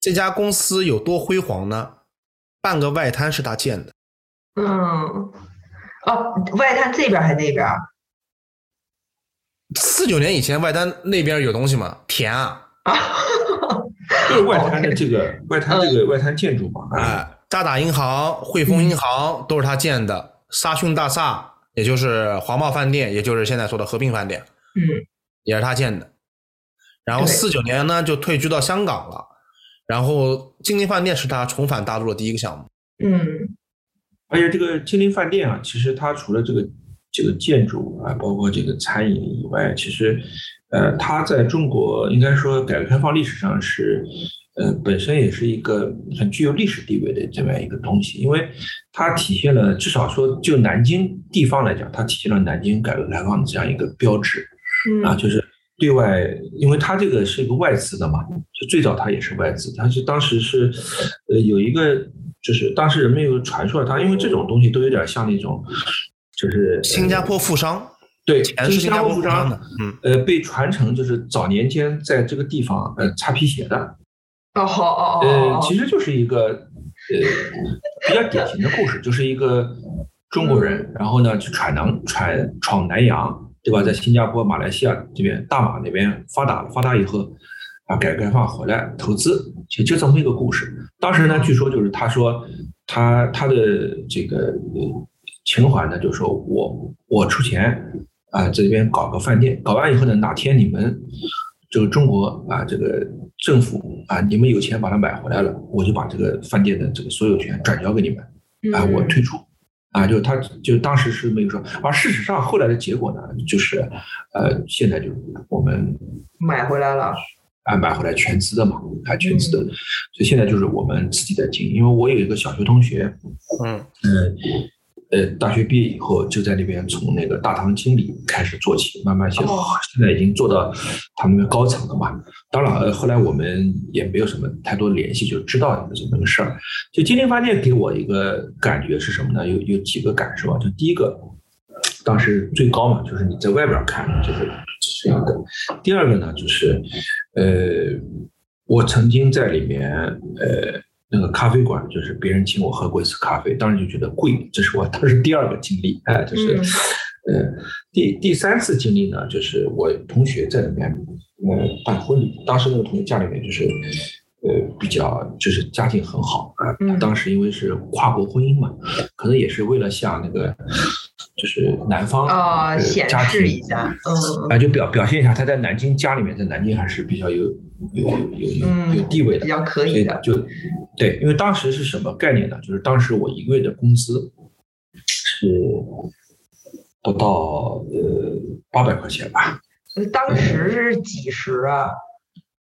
这家公司有多辉煌呢？半个外滩是他建的，嗯，哦，外滩这边还那边？四九年以前外滩那边有东西吗？田啊，啊，就是外滩的这个外滩这嗯。个外滩建筑嘛，啊，哎，渣打银行、汇丰银行都是他建的，沙逊大厦，也就是华贸饭店，也就是现在说的和平饭店，嗯，也是他建的。然后四九年呢就退居到香港了，然后金陵饭店是他重返大陆的第一个项目。嗯，而且这个金陵饭店啊，其实它除了这个这个建筑啊，包括这个餐饮以外，其实呃，它在中国应该说改革开放历史上是呃本身也是一个很具有历史地位的这么样一个东西，因为它体现了至少说就南京地方来讲，它体现了南京改革开放的这样一个标志。啊，嗯，就是对外，因为它这个是一个外资的嘛，就最早它也是外资，它是当时是呃有一个，就是当时人们有传说，它因为这种东西都有点像那种，就是呃新加坡富商，对新加坡富商的商，，嗯，呃被传承就是早年间在这个地方呃擦皮鞋的，哦，好哦哦呃哦，其实就是一个呃比较典型的故事，就是一个中国人，然后呢去闯南闯闯南洋，对吧？在新加坡、马来西亚这边、大马那边发达了，发达以后啊，改革开放回来投资，其实就这么一个故事。当时呢，据说就是他说他他的这个呃情怀呢，就是说我我出钱，啊，这边搞个饭店，搞完以后呢，哪天你们这个中国啊，这个政府啊，你们有钱把它买回来了，我就把这个饭店的这个所有权转交给你们，啊，我退出。啊，就他就当时是没有说，而事实上后来的结果呢，就是呃，现在就我们买回来了。啊，买回来全资的嘛，啊，全资的，所以现在就是我们自己在经营。因为我有一个小学同学，嗯嗯呃，大学毕业以后就在那边从那个大堂经理开始做起，慢慢现现在已经做到他们的高层了嘛。当然，后来我们也没有什么太多联系，就知道这么个事儿。就金陵饭店给我一个感觉是什么呢？有有几个感受啊？就第一个，当时最高嘛，就是你在外边看就是这样的。第二个呢，就是呃，我曾经在里面呃。那个咖啡馆就是别人请我喝过一次咖啡，当时就觉得贵，这是我当时第二个经历，哎，就是，呃，第第三次经历呢，就是我同学在里面，呃，办婚礼，当时那个同学家里面就是，呃，比较就是家境很好啊，当时因为是跨国婚姻嘛，可能也是为了向那个。就是男方啊，显示一下，嗯，啊，就表表现一下他在南京家里面，在南京还是比较有有有有有地位的，比较可以的。就对，因为当时是什么概念呢？就是当时我一个月的工资是不到呃八百块钱吧。当时是几十啊？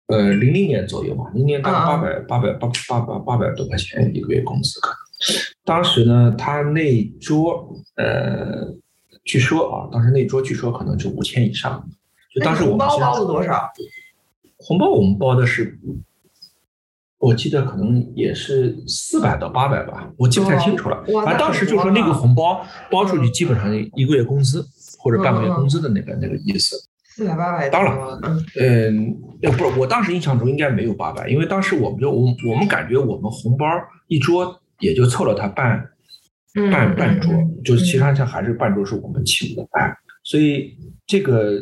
呃，零零年左右吧，零年大概八百八百八八八八百多块钱一个月工资可能。当时呢，他那桌，呃，据说啊，当时那桌据说可能就五千以上。就当时我们红包包了多少？红包我们包的是，我记得可能也是四百到八百吧，我记不太清楚了。反正当时就说那个红包包出去，基本上一个月工资或者半个月工资的那个那个意思。四百八百。当然，嗯，不是，我当时印象中应该没有八百，因为当时我们就我我们感觉我们红包一桌。也就凑了他半半半桌，就是其实上还是半桌是我们请的，哎，所以这个，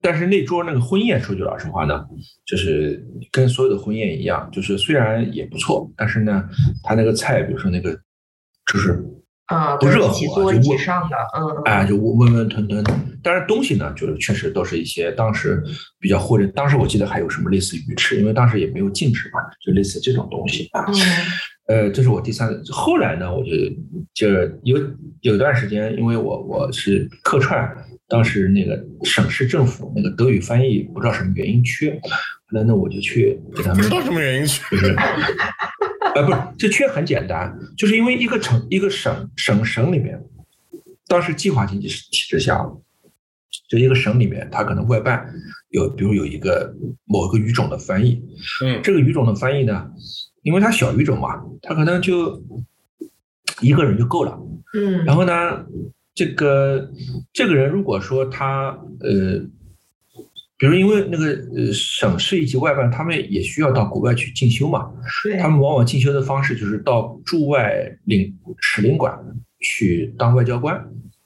但是那桌那个婚宴，说句老实话呢，就是跟所有的婚宴一样，就是虽然也不错，但是呢，他那个菜，比如说那个，就是啊，不热乎，就温上的，嗯，哎，就温温吞吞。但是东西呢，就是确实都是一些当时比较或者当时我记得还有什么类似鱼翅，因为当时也没有禁止嘛，就类似这种东西啊。呃，这是我第三个。后来呢，我就就有有段时间，因为我我是客串，当时那个省市政府那个德语翻译不知道什么原因缺，后来呢我就去给他们。不知道什么原因缺？呃，不是，这缺很简单，就是因为一个城一个省省省里面，当时计划经济体制下，就一个省里面，他可能外办有，比如有一个某个语种的翻译，嗯，这个语种的翻译呢。因为他小语种嘛，他可能就一个人就够了。嗯，然后呢，这个这个人如果说他呃，比如因为那个呃省市以及外办，他们也需要到国外去进修嘛。他们往往进修的方式就是到驻外领使领馆去当外交官。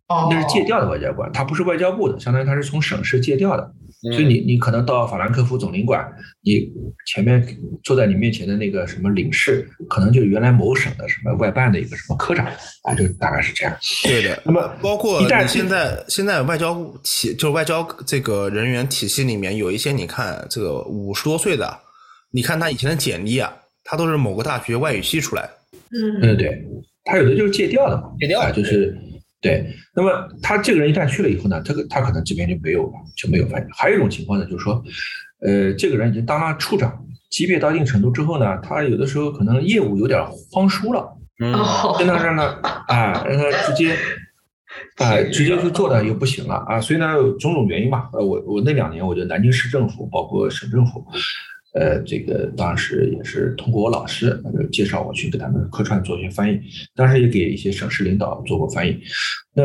哦，那是借调的外交官，他不是外交部的，相当于他是从省市借调的。所以你你可能到法兰克福总领馆，你前面坐在你面前的那个什么领事，可能就原来某省的什么外办的一个什么科长啊，就大概是这样。对的。那么包括现在现在外交体就是外交这个人员体系里面有一些，你看这个五十多岁的，你看他以前的简历啊，他都是某个大学外语系出来。嗯嗯，对，他有的就是借调的嘛，借调啊就是。对，那么他这个人一旦去了以后呢，这个他可能这边就没有了，就没有发现。还有一种情况呢，就是说，呃，这个人已经当了处长，级别到一定程度之后呢，他有的时候可能业务有点荒疏了，嗯，跟他让他啊，让他直接，啊，直接去做的又不行了啊，所以呢，种种原因吧，呃，我我那两年，我觉得南京市政府包括省政府。呃，这个当时也是通过我老师介绍我去给他们客串做一些翻译，当时也给一些省市领导做过翻译。那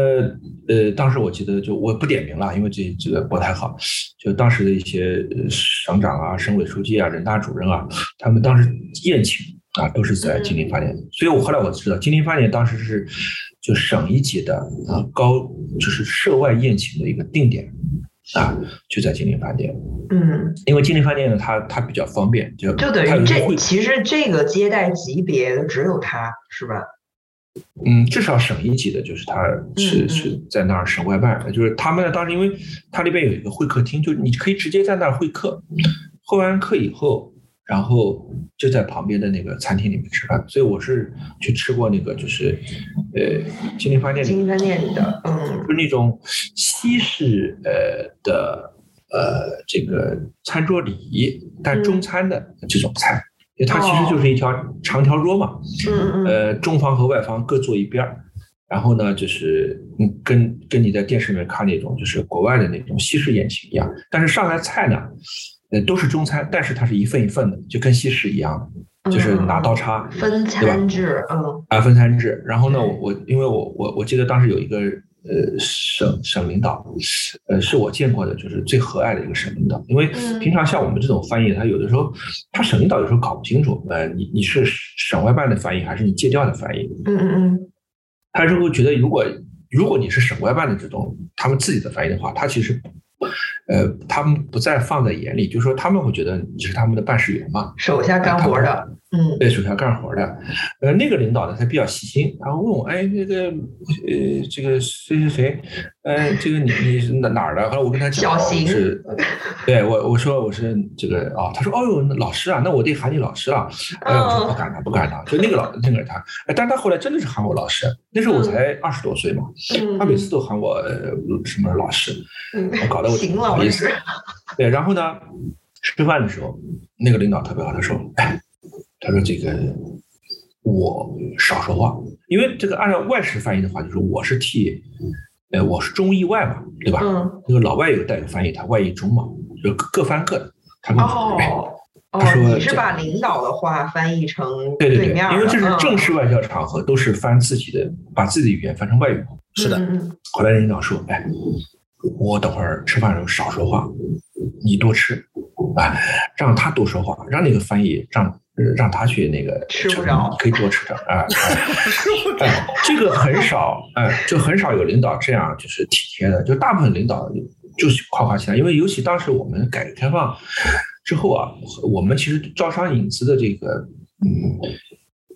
呃，当时我记得就我不点名了，因为这这个不太好。就当时的一些省长啊、省委书记啊、人大主任啊，他们当时宴请啊，都是在金陵饭店。所以我后来我知道，金陵饭店当时是就省一级的啊高，就是涉外宴请的一个定点。啊，就在金陵饭店。嗯，因为金陵饭店呢，它它比较方便，就就等于这其实这个接待级别的只有他是吧？嗯，至少省一级的，就是他是嗯是在那儿省外办，就是他们呢，当时因为他那边有一个会客厅，就是你可以直接在那儿会客，会完客以后，然后就在旁边的那个餐厅里面吃饭。所以我是去吃过那个，就是呃金陵饭店里金饭店里的，嗯。就是那种西式呃的呃这个餐桌礼仪，但中餐的这种菜，因为它其实就是一条长条桌嘛，呃，中方和外方各坐一边儿，然后呢，就是嗯，跟跟你在电视里面看那种就是国外的那种西式宴席一样，但是上来菜呢，呃，都是中餐，但是它是一份一份的，就跟西式一样的，就是拿刀叉分餐制，嗯。啊分餐制。然后呢，我我因为我我我记得当时有一个呃省省领导，呃是我见过的就是最和蔼的一个省领导，因为嗯。平常像我们这种翻译，他有的时候他省领导有时候搞不清楚，呃，你你是省外办的翻译还是你借调的翻译？嗯嗯嗯。他就会觉得，如果如果你是省外办的这种他们自己的翻译的话，他其实，呃，他们不再放在眼里，就是说他们会觉得你是他们的办事员嘛，手下干活的，嗯对手下干活的。呃，那个领导呢，他比较细心，他会问我，哎，那个，呃，这个谁谁谁，呃，这个你你是哪哪儿的？后来我跟他讲，我是，对我我说我是这个啊，他说，哦呦，老师啊，那我得喊你老师啊。哎，我说哦不敢当，不敢当，就那个老那个他，哎，但是他后来真的是喊我老师，那时候我才二十多岁嘛，嗯，他每次都喊我呃什么老师，嗯我搞得我邢不好意思，对，然后呢，吃饭的时候，那个领导特别好，他说，哎，他说这个我少说话，因为这个按照外事翻译的话，就是我是替，呃，我是中译外嘛，对吧？嗯那个老外有带个翻译，他外译中嘛，就各各翻各的。他跟我说，哎，哦。哦他，说你是把领导的话翻译成对对对，因为这是正式外交场合，都是翻自己的，把自己的语言翻成外语。是的，后来领导说：“哎，我等会儿吃饭的时候少说话，你多吃，啊，让他多说话，让那个翻译让呃让他去那个吃不着可以多吃点 啊。这个很少，哎，就很少有领导这样就是体贴的，就大部分领导就是夸夸其谈，因为尤其当时我们改革开放之后啊，我们其实招商引资的这个嗯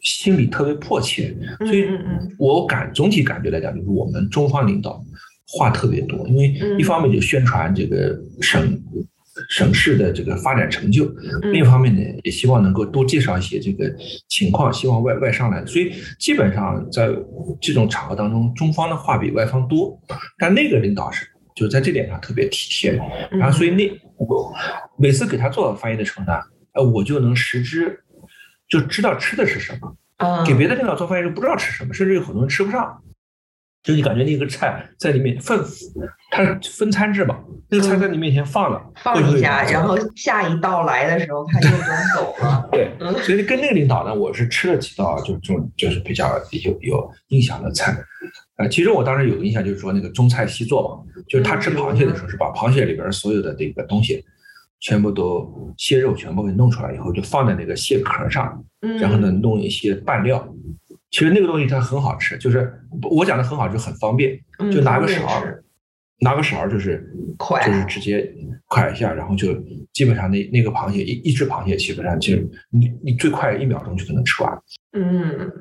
心理特别迫切，嗯所以我感总体感觉来讲，就是我们中方领导话特别多，因为嗯一方面就宣传这个省省市的这个发展成就，嗯另一方面呢，也希望能够多介绍一些这个情况，希望外外商来。所以基本上在这种场合当中，中方的话比外方多，但那个领导是就在这点上特别体贴。嗯，然后所以那我每次给他做翻译的时候呢，呃，我就能实知就知道吃的是什么。嗯给别的领导做翻译就不知道吃什么，甚至有很多人吃不上。就你感觉那个菜在里面分，它分餐制嘛，那个菜在你面前放了，放一下，然后下一道来的时候它就端走了。对嗯，所以跟那个领导呢，我是吃了几道就这种就是比较有有印象的菜。呃，其实我当时有个印象就是说那个中菜西做嘛，就是他吃螃蟹的时候是把螃蟹里边所有的这个东西全部都蟹肉全部给弄出来以后，就放在那个蟹壳上，嗯，然后呢，弄一些拌料。其实那个东西它很好吃，就是我讲的很好，就很方便，嗯就拿个勺吃，拿个勺就是快就是直接快一下，然后就基本上那那个螃蟹一一只螃蟹基本上就你你最快一秒钟就可能吃完。嗯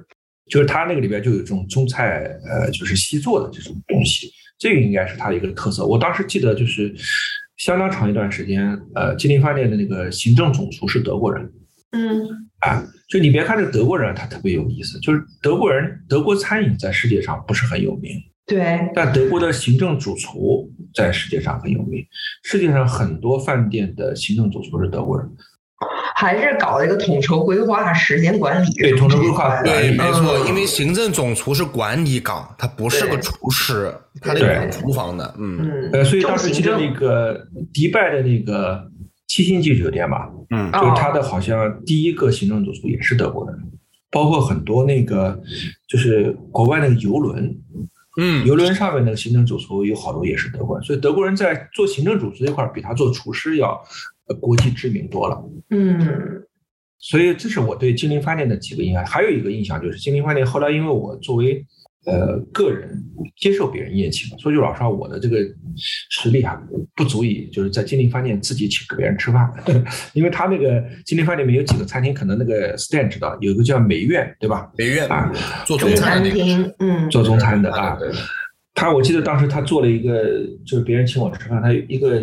就是它那个里边就有这种中菜，呃，就是西做的这种东西，这个应该是它的一个特色。我当时记得就是相当长一段时间，呃，金陵饭店的那个行政总厨是德国人。嗯啊，就你别看这德国人，他特别有意思，就是德国人，德国餐饮在世界上不是很有名，对，但德国的行政主厨在世界上很有名。世界上很多饭店的行政主厨是德国人，还是搞了一个统筹规划、时间管理。对统筹规划对，没错，嗯因为行政总厨是管理岗，他不是个厨师，他得管厨房的。嗯嗯，呃，所以当时记得那个迪拜的那个七星级酒店吧，嗯。政就是他的好像第一个行政主厨也是德国人，包括很多那个就是国外那个游轮，嗯，游轮上面那个行政主厨有好多也是德国人，所以德国人在做行政主厨这块儿比他做厨师要呃国际知名多了。嗯。所以这是我对金陵饭店的几个印象，还有一个印象就是金陵饭店后来因为我作为呃个人接受别人宴请。说句老实话，我的这个实力啊不足以就是在金陵饭店自己请别人吃饭，因为他那个金陵饭店里面有几个餐厅，可能那个 Stan 知道，有一个叫梅苑，对吧？梅苑啊，做中餐餐的嗯，做中餐的啊。他我记得当时他做了一个，就是别人请我吃饭，他有一个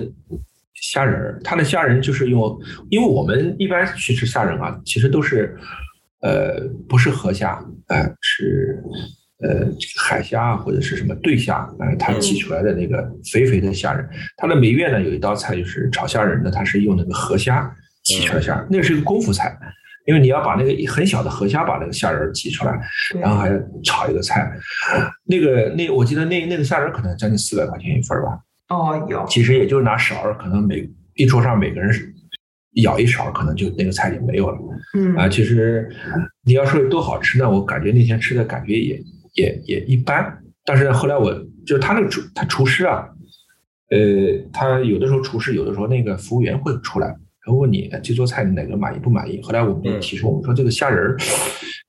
虾仁儿，他的虾仁就是用，因为我们一般去吃虾仁啊，其实都是，呃，不是河虾，呃，是呃海虾啊或者是什么对虾，呃，它挤出来的那个肥肥的虾仁。它的梅苑呢有一道菜就是炒虾仁的，它是用那个河虾挤出来虾仁，那是一个功夫菜。因为你要把那个很小的河虾把那个虾仁挤出来，然后还要炒一个菜，那个那我记得那那个虾仁可能将近四百块钱一份吧，哦有，其实也就是拿勺，可能每一桌上每个人是舀一勺，可能就那个菜就没有了嗯啊。其实你要说有多好吃那，我感觉那天吃的感觉也也也一般，但是，后来我就是他那个厨他厨师啊，呃，他有的时候厨师有的时候那个服务员会出来。然后问你这桌菜你哪个满意不满意？后来我们提出，我们说这个虾仁儿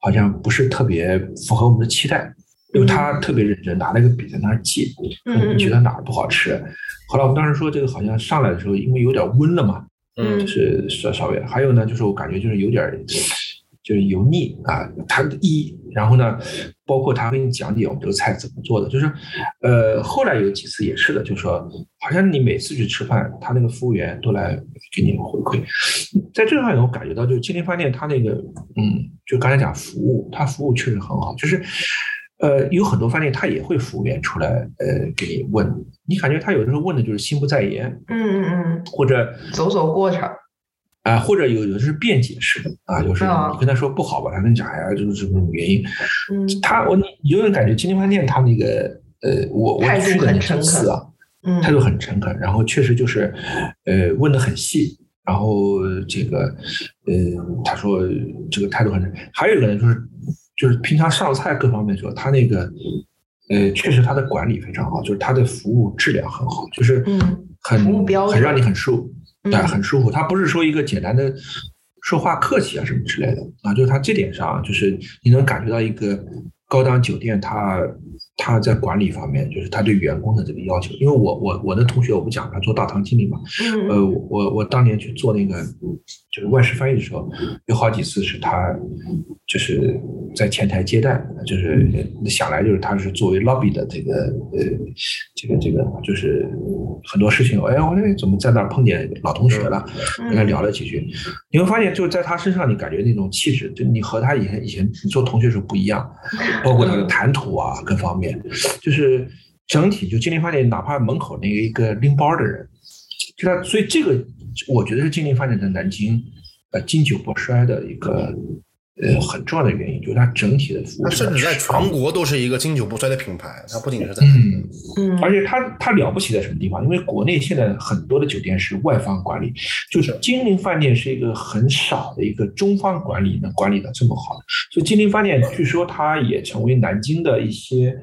好像不是特别符合我们的期待，因为他特别认真，拿那个笔在那儿记，嗯嗯你觉得哪儿不好吃？后来我们当时说这个好像上来的时候，因为有点温了嘛，嗯就是稍稍微，还有呢，就是我感觉就是有点就是油腻啊，它一，然后呢，包括他给你讲解我们这个菜怎么做的，就是呃，后来有几次也是的，就是说好像你每次去吃饭，他那个服务员都来给你回馈，在这上面我感觉到，就是金陵饭店他那个嗯，就刚才讲服务，他服务确实很好，就是。呃，有很多饭店他也会服务员出来，呃，给你问，你感觉他有的时候问的就是心不在焉，嗯嗯嗯，或者走走过场，啊，或者有有的是辩解式的啊，就是啊你跟他说不好吧，他跟你讲哎呀，就是什么原因。嗯他我你你有点感觉金陵饭店他那个呃，我我去很诚恳次啊，嗯，态度很诚恳，然后确实就是呃问的很细，然后这个呃他说这个态度很诚，还有一个呢就是就是平常上菜各方面说他那个呃确实他的管理非常好，就是他的服务质量很好，就是嗯很很让你很舒服，对，嗯很舒服。他不是说一个简单的说话客气啊什么之类的啊，就是他这点上，就是你能感觉到一个高档酒店它它在管理方面，就是他对员工的这个要求。因为我我我的同学我不讲他做大堂经理嘛，嗯。呃，我我当年去做那个就是外事翻译的时候，有好几次是他就是在前台接待，就是想来就是他是作为 lobby 的这个呃这个这个就是很多事情，哎，我说怎么在那儿碰见老同学了，跟他聊了几句，你会发现就是在他身上你感觉那种气质，就你和他以前以前做同学时候不一样，包括他的谈吐啊各方面，就是整体就金陵饭店，哪怕门口那个一个拎包的人，就他，所以这个我觉得是金陵饭店在南京呃经久不衰的一个呃很重要的原因，就是它整体的服务它甚至在全国都是一个经久不衰的品牌，它不仅是在嗯。嗯，而且它它了不起在什么地方？因为国内现在很多的酒店是外方管理，就是金陵饭店是一个很少的一个中方管理能管理的这么好的，所以金陵饭店据说它也成为南京的一些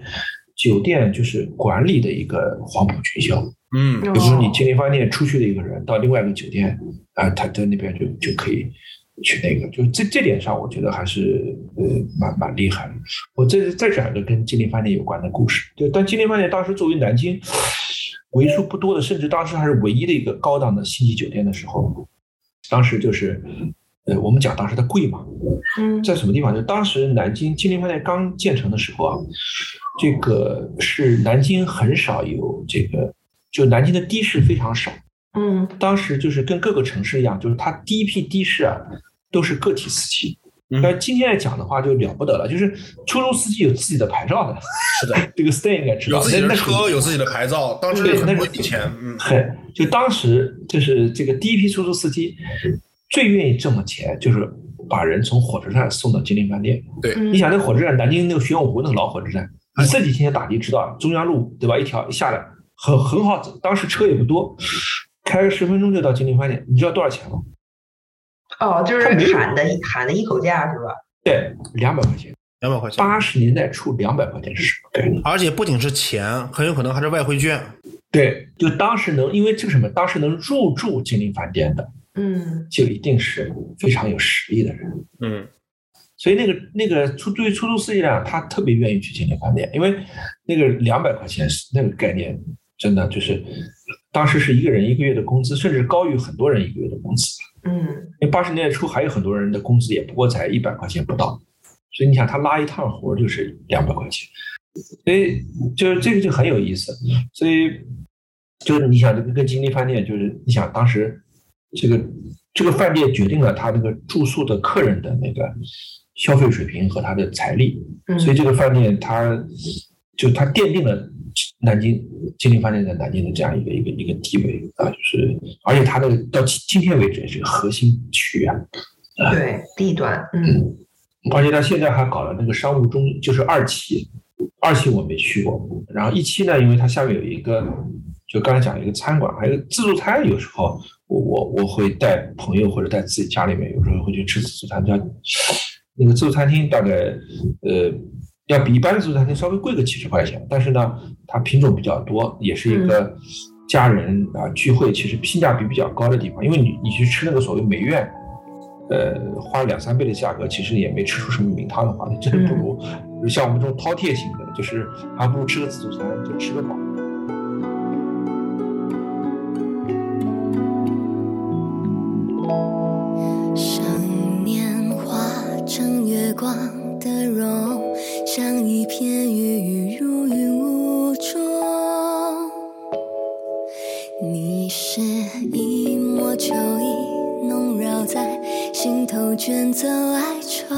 酒店就是管理的一个黄埔军校。嗯哦比如说你金陵饭店出去的一个人到另外一个酒店啊、他在那边就就可以去那个，就这这点上，我觉得还是呃蛮蛮厉害的。我这再讲一个跟金陵饭店有关的故事，就但金陵饭店当时作为南京为数不多的，甚至当时还是唯一的一个高档的星级酒店的时候，当时就是呃我们讲当时的贵嘛，嗯在什么地方？就当时南京金陵饭店刚建成的时候啊，这个是南京很少有这个，就南京的的士非常少。嗯当时就是跟各个城市一样，就是它第一批的士啊都是个体司机。嗯但今天来讲的话就了不得了，就是出租司机有自己的牌照的，是的，这个 stay 应该知道，有自己的那那车，有自己的牌照，当时那是多以前，嗯，很就当时就是这个第一批出租司机最愿意挣的钱，就是把人从火车站送到金陵饭店。对，嗯，你想那火车站，南京那个玄武湖那个老火车站，你这几天打的知道，中央路对吧？一条一下来很很好走，当时车也不多，开个十分钟就到金陵饭店。你知道多少钱吗？哦，就是他喊的喊的一口价是吧？对，两百块钱。两百块钱，八十年代初两百块钱是什么概念？而且不仅是钱，很有可能还是外汇券。对，就当时能，因为这个什么，当时能入住金陵饭店的，嗯就一定是非常有实力的人。嗯，所以那个那个出对于出租司机来讲，他特别愿意去金陵饭店，因为那个两百块钱是那个概念，真的就是当时是一个人一个月的工资，甚至高于很多人一个月的工资。嗯因为八十年代初还有很多人的工资也不过才一百块钱不到，所以你想他拉一趟活就是两百块钱，所以就是这个就很有意思。所以就是你想这个跟金陵饭店，就是你想当时这个这个饭店决定了他那个住宿的客人的那个消费水平和他的财力，嗯，所以这个饭店它就它奠定了南京金陵饭店在南京的这样一个一个一个地位啊，就是而且它的到今今天为止也是个核心区啊，对地段，嗯。而且它现在还搞了那个商务中，就是二期，二期我没去过，然后一期呢，因为它下面有一个，就刚才讲的一个餐馆，还有自助餐，有时候我我我会带朋友或者带自己家里面，有时候会去吃自助餐，叫那个自助餐厅大概呃要比一般的自助餐厅稍微贵个几十块钱，但是呢，它品种比较多，也是一个家人啊聚会，其实性价比比较高的地方，因为你你去吃那个所谓梅苑。呃，花两三倍的价格，其实也没吃出什么名堂的话，你真的不如、像我们这种饕餮型的，就是还不如吃个自助餐，就吃个饱。想念化成月光的容，像一片雨雨如云雾中。你是一抹秋意浓绕在心头，卷走哀愁。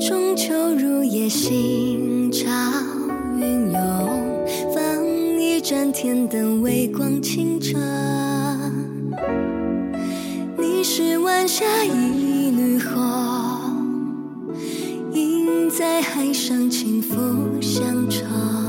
中秋如夜星潮云涌，放一盏天灯，微光清澈。你是晚霞一缕红，在海上，轻浮乡愁。